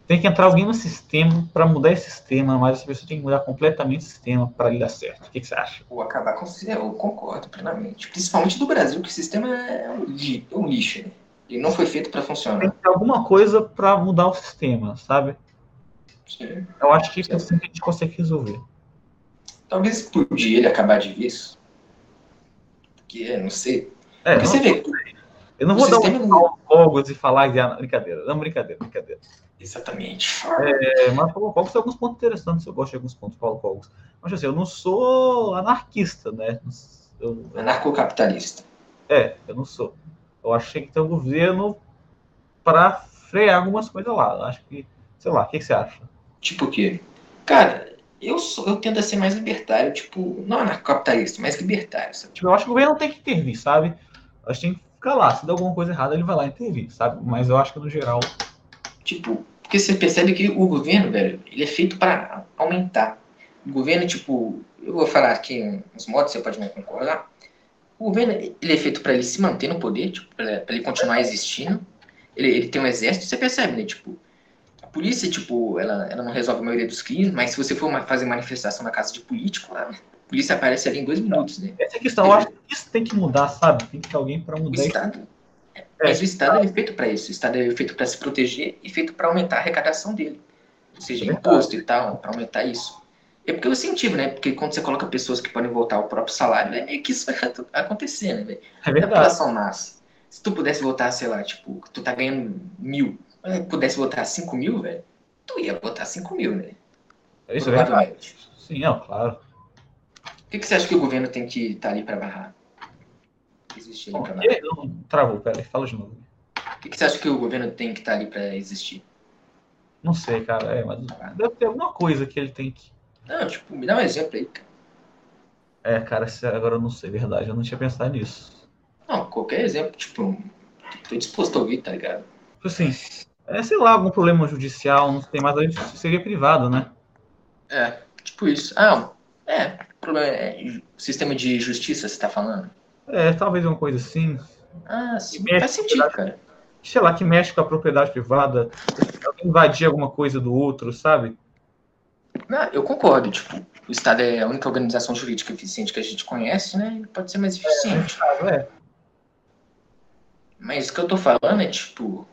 Tem que entrar alguém no sistema para mudar esse sistema, mas essa pessoa tem que mudar completamente o sistema para ele dar certo. O que, que, você acha? Ou acabar com o sistema, eu concordo plenamente. Principalmente do Brasil, que o sistema é um, é um lixo, né? Ele não foi feito para funcionar. Tem que ter alguma coisa para mudar o sistema, sabe? Sim. Eu acho que isso é assim que a gente consegue resolver. Talvez explodir ele acabar de vez. Porque, não sei. É, não, você vê. Eu não vou dar um não... fogos e falar é brincadeira. Não, brincadeira, brincadeira. Exatamente. É, mas Paulo Cogos tem alguns pontos interessantes, eu gosto de alguns pontos do Paulo Cogos. Mas assim, eu não sou anarquista, né? Eu, Anarcocapitalista. É, eu não sou. Eu achei que tem um governo para frear algumas coisas lá. Eu acho que, sei lá, o que, que, você acha? Tipo o quê? Cara, eu, sou, eu tendo a ser mais libertário, tipo, não anarcocapitalista, mas libertário, sabe? Tipo, eu acho que o governo tem que intervir, sabe? Eu acho que tem que ficar lá. Se der alguma coisa errada, ele vai lá intervir, sabe? Mas eu acho que no geral. Tipo, porque você percebe que o governo, velho, ele é feito para aumentar. O governo, tipo, eu vou falar aqui uns modos, você pode não concordar. O governo, ele é feito para ele se manter no poder, tipo, para ele continuar existindo. Ele, ele tem um exército, você percebe, né? Tipo, a polícia, tipo, ela, ela não resolve a maioria dos crimes, mas se você for uma, fazer manifestação na casa de político, a polícia aparece ali em dois minutos, né? Essa questão, eu acho que isso tem que mudar, sabe? Tem que ter alguém para mudar. O Estado, é. Mas o Estado é feito para isso. O Estado é feito para se proteger e feito para aumentar a arrecadação dele. Ou seja, é imposto e tal, para aumentar isso. É porque eu incentivo, né? Porque quando você coloca pessoas que podem voltar ao próprio salário, é meio que isso *laughs* vai acontecer, né, velho? É verdade. A população nasce. Se tu pudesse votar, sei lá, tipo, tu tá ganhando mil, pudesse votar cinco mil, velho, tu ia votar cinco mil, né? É isso é. Sim, é, claro. O que, que você acha que o governo tem que estar tá ali para barrar? Existir ali pra barrar? Não, travou, peraí, fala de novo. O que, que você acha que o governo tem que estar tá ali para existir? Não sei, cara, é, mas deve ter alguma coisa que ele tem que. Não, tipo, me dá um exemplo aí, cara. É, cara, agora eu não sei, verdade, eu não tinha pensado nisso. Não, qualquer exemplo, tipo, tô disposto a ouvir, tá ligado? Tipo assim, é, sei lá, algum problema judicial, não tem mais, a gente seria privado, né? É, tipo isso. Ah, é, problema é sistema de justiça, você tá falando? É, talvez uma coisa assim. Ah, sim, faz sentido, cara. Sei lá, que mexe com a propriedade privada, invadir alguma coisa do outro, sabe? Não, eu concordo, tipo, o Estado é a única organização jurídica eficiente que a gente conhece, né? Pode ser mais eficiente. É, é. Mas o que eu tô falando é, tipo,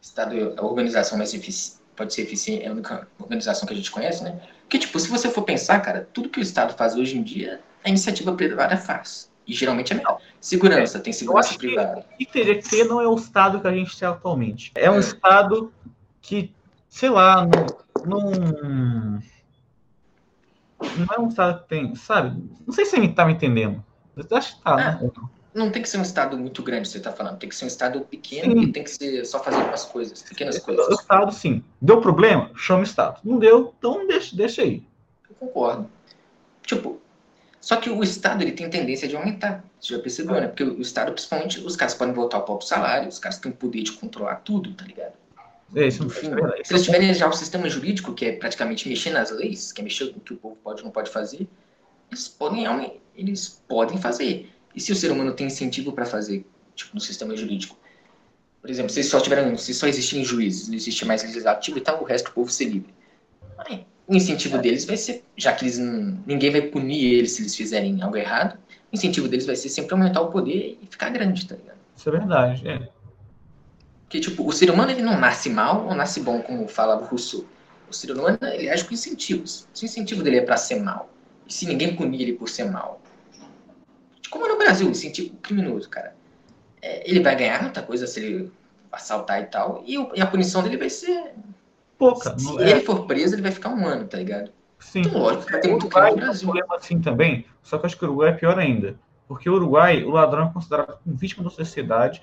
Estado é a organização mais eficiente, pode ser eficiente, é a única organização que a gente conhece, né? Porque, tipo, se você for pensar, cara, tudo que o Estado faz hoje em dia, a iniciativa privada faz. E geralmente é melhor. Segurança, é, tem segurança privada. O que teria que ter não é o Estado que a gente tem atualmente. É um é. Estado que, sei lá, não, não. Não é um Estado que tem, sabe? Não sei se você está me entendendo. Eu acho que tá, né? ah. né? não tem que ser um estado muito grande, você está falando. Tem que ser um estado pequeno sim. e tem que ser só fazer algumas coisas, pequenas coisas. O estado, sim. Deu problema? Chama o estado. Não deu, então deixa, deixa aí. Eu concordo. Tipo, só que o estado ele tem tendência de aumentar. Você já percebeu, né? Porque o estado, principalmente, os caras podem voltar ao próprio salário, os caras têm o poder de controlar tudo, tá ligado? É, isso Enfim, é se eles tiverem já o sistema jurídico, que é praticamente mexer nas leis, que é mexer no que o povo pode ou não pode fazer, eles podem, eles podem fazer. E se o ser humano tem incentivo para fazer, tipo, no sistema jurídico? Por exemplo, se só tiverem, se só existirem juízes, não existe mais legislativo, então o resto do povo ser livre. Aí, o incentivo deles vai ser, já que eles não, ninguém vai punir eles se eles fizerem algo errado, o incentivo deles vai ser sempre aumentar o poder e ficar grande, tá ligado? Isso é verdade, é. Porque, tipo, o ser humano ele não nasce mal ou nasce bom, como falava o Rousseau. O ser humano ele age com incentivos. Se o incentivo dele é para ser mal, e se ninguém punir ele por ser mal, como no Brasil, incentivo criminoso, cara. É, ele vai ganhar muita coisa se ele assaltar e tal, e, e a punição dele vai ser. Pouca. Se é. ele for preso, ele vai ficar um ano, tá ligado? Sim. Então, lógico, vai ter muito crime no Brasil. Um problema assim também, só que eu acho que o Uruguai é pior ainda. Porque o Uruguai, o ladrão é considerado vítima da sociedade,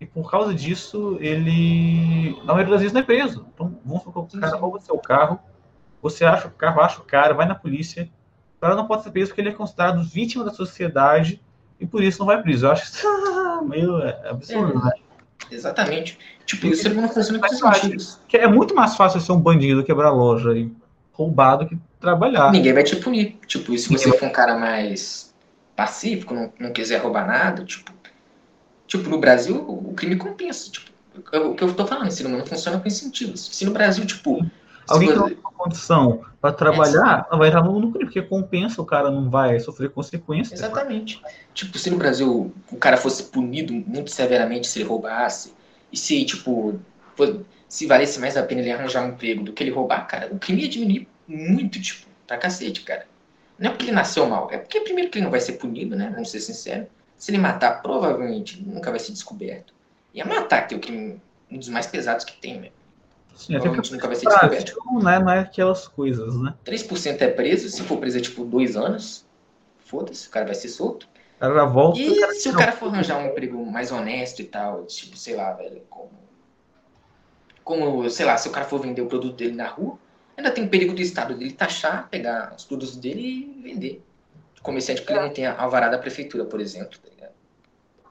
e por causa disso, ele, na maioria das vezes, não é preso. Então, vamos supor que o cara rouba seu carro, você acha o carro, acha o cara, vai na polícia, o cara não pode ser preso porque ele é considerado vítima da sociedade e por isso não vai preso. Eu acho isso *laughs* meio é, absurdo, é, né? Exatamente. Tipo, isso não funciona com sentidos. É muito mais fácil ser um bandido quebrar loja e roubado que trabalhar. Ninguém vai te punir. Tipo, e se você for um cara mais pacífico, não, não quiser roubar nada, tipo. Tipo, no Brasil, o crime compensa. Tipo, o que eu tô falando, esse não funciona com incentivos. Se no Brasil, tipo, Alguém que não tem uma condição para trabalhar, é, vai entrar no crime, porque compensa, o cara não vai sofrer consequências. Exatamente. Tipo, se no Brasil o cara fosse punido muito severamente se ele roubasse, e se, tipo, se valesse mais a pena ele arranjar um emprego do que ele roubar, cara, o crime ia diminuir muito, tipo, pra cacete, cara. Não é porque ele nasceu mal, é porque primeiro que ele não vai ser punido, né? Vamos ser sinceros. Se ele matar, provavelmente nunca vai ser descoberto. E a matar, que é o crime um dos mais pesados que tem, né? Sim, porque nunca vai ser descoberto. Não é, não é aquelas coisas, né? 3% é preso, se for preso é tipo dois anos, foda-se, o cara vai ser solto. O cara volta. E cara se o cara for arranjar um emprego mais honesto e tal, tipo, sei lá, velho, como. Como, sei lá, se o cara for vender o produto dele na rua, ainda tem o perigo do Estado dele taxar, pegar os produtos dele e vender. Comerciante que ele não tem alvará da prefeitura, por exemplo?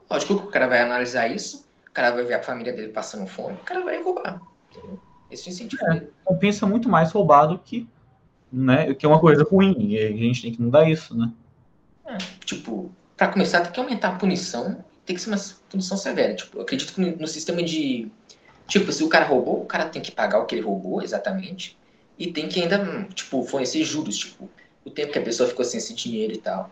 Lógico que o cara vai analisar isso, o cara vai ver a família dele passando fome, o cara vai roubar. Entendeu? Esse incentivo é, Compensa muito mais roubar do que, né, que é uma coisa ruim. E a gente tem que mudar isso, né? É, tipo, para começar, tem que aumentar a punição. Tem que ser uma punição severa. Tipo, eu acredito que no, no sistema de. Tipo, se o cara roubou, o cara tem que pagar o que ele roubou, exatamente. E tem que ainda, tipo, fornecer juros, tipo, o tempo que a pessoa ficou sem esse dinheiro e tal.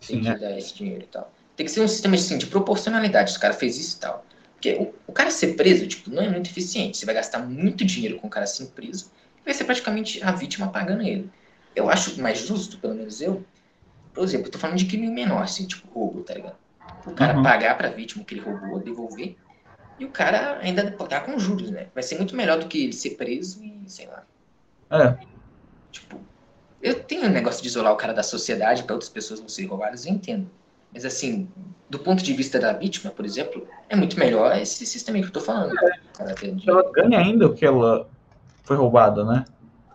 Sim, que é. dar esse dinheiro e tal. Tem que ser um sistema assim, de proporcionalidade. Se o cara fez isso e tal. Porque o, o, cara ser preso, tipo, não é muito eficiente. Você vai gastar muito dinheiro com o cara sendo preso e vai ser praticamente a vítima pagando ele. Eu acho mais justo, pelo menos eu, por exemplo, eu tô falando de crime menor, assim, tipo roubo, tá ligado? O cara uhum. pagar pra vítima que ele roubou, devolver, e o cara ainda pagar com juros, né? Vai ser muito melhor do que ele ser preso e, sei lá. É. Tipo, eu tenho um negócio de isolar o cara da sociedade para outras pessoas não serem roubadas, eu entendo. Mas, assim, do ponto de vista da vítima, por exemplo, é muito melhor esse sistema que eu tô falando. É. Ela ganha ainda o que ela foi roubada, né?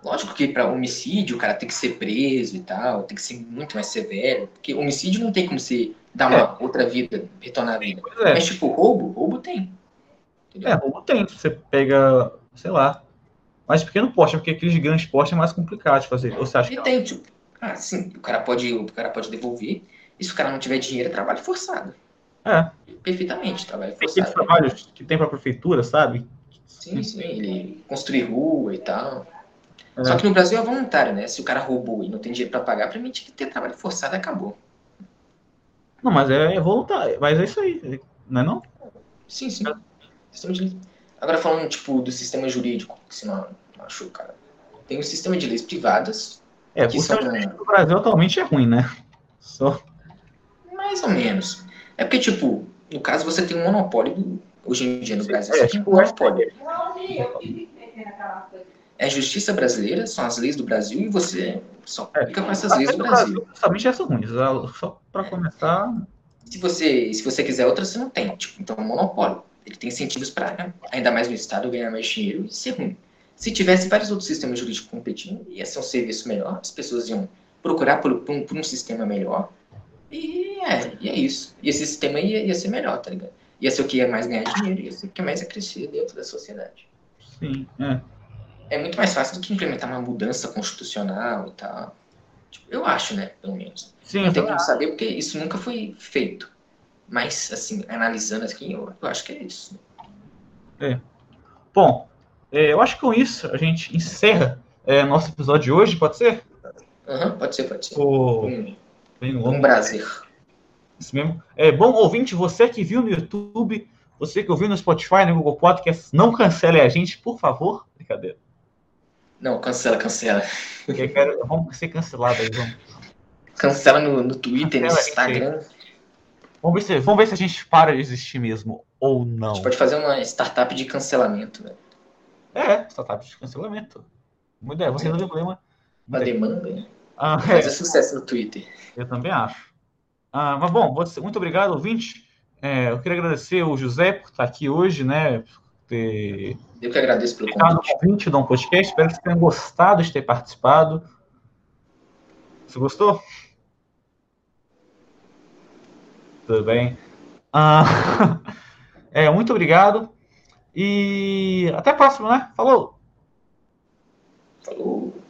Lógico que para homicídio o cara tem que ser preso e tal, tem que ser muito mais severo, porque homicídio não tem como você dar uma é. outra vida, retornar a vida. É. Mas, tipo, roubo, roubo tem. Entendeu? É, roubo tem. Você pega, sei lá, mais pequeno porte, porque aqueles grandes porte é mais complicado de fazer. Ou você acha e que tem, tipo, ah, sim, o cara pode, o cara pode devolver. E se o cara não tiver dinheiro, é trabalho forçado. É. Perfeitamente, trabalho forçado. Tem aqueles trabalhos que tem pra prefeitura, sabe? Sim, sim, ele construir rua e tal. É. Só que no Brasil é voluntário, né? Se o cara roubou e não tem dinheiro para pagar, pra mim tinha que ter trabalho forçado acabou. Não, mas é, é, voluntário. Mas é isso aí, não é não? Sim, sim. Agora falando, tipo, do sistema jurídico, que você não achou, cara. Tem o sistema de leis privadas. É, que o são... do Brasil atualmente é ruim, né? Só mais ou menos. É porque, tipo, no caso você tem um monopólio do, hoje em dia no Brasil. É, tipo, um monopólio. É a justiça brasileira, são as leis do Brasil e você só fica é, com essas leis do Brasil. Somente essas ruins, só para começar. Se você, se você quiser outra, você não tem. Tipo, então, é um monopólio. Ele tem incentivos para, ainda mais no Estado, ganhar mais dinheiro e ser ruim. Se tivesse vários outros sistemas jurídicos competindo, ia ser um serviço melhor, as pessoas iam procurar por, por, um, por um sistema melhor e é, e é isso. E esse sistema ia, ia ser melhor, tá ligado? Ia ser o que ia mais ganhar dinheiro, ia ser o que mais ia crescer dentro da sociedade. Sim, é. É muito mais fácil do que implementar uma mudança constitucional e tal. Tipo, eu acho, né, pelo menos. Sim, não tem como saber porque isso nunca foi feito. Mas, assim, analisando aqui, eu, eu acho que é isso. É. Bom, é, eu acho que com isso a gente encerra é, nosso episódio de hoje, pode ser? Uhum, pode ser, pode ser. O... Hum. Bem longo. Um prazer. Isso mesmo. É, bom ouvinte, você que viu no YouTube, você que ouviu no Spotify, no Google Podcast, não cancele a gente, por favor. Brincadeira. Não, cancela, cancela. Quero, vamos ser cancelados aí, vamos. Cancela no, no Twitter, cancela, no Instagram. Vamos ver, se, vamos ver se a gente para de existir mesmo ou não. A gente pode fazer uma startup de cancelamento, né? É, startup de cancelamento. Uma ideia, você resolver o problema. Uma demanda, né? Ah, é. sucesso no Twitter. Eu também acho. Ah, mas bom, você, muito obrigado, ouvinte. É, eu queria agradecer o José por estar aqui hoje, né? Ter... Eu que agradeço pelo convite. convite do um podcast. Espero que vocês tenham gostado de ter participado. Você gostou? Tudo bem. Ah, *laughs* é, muito obrigado. E até a próxima, né? Falou! Falou!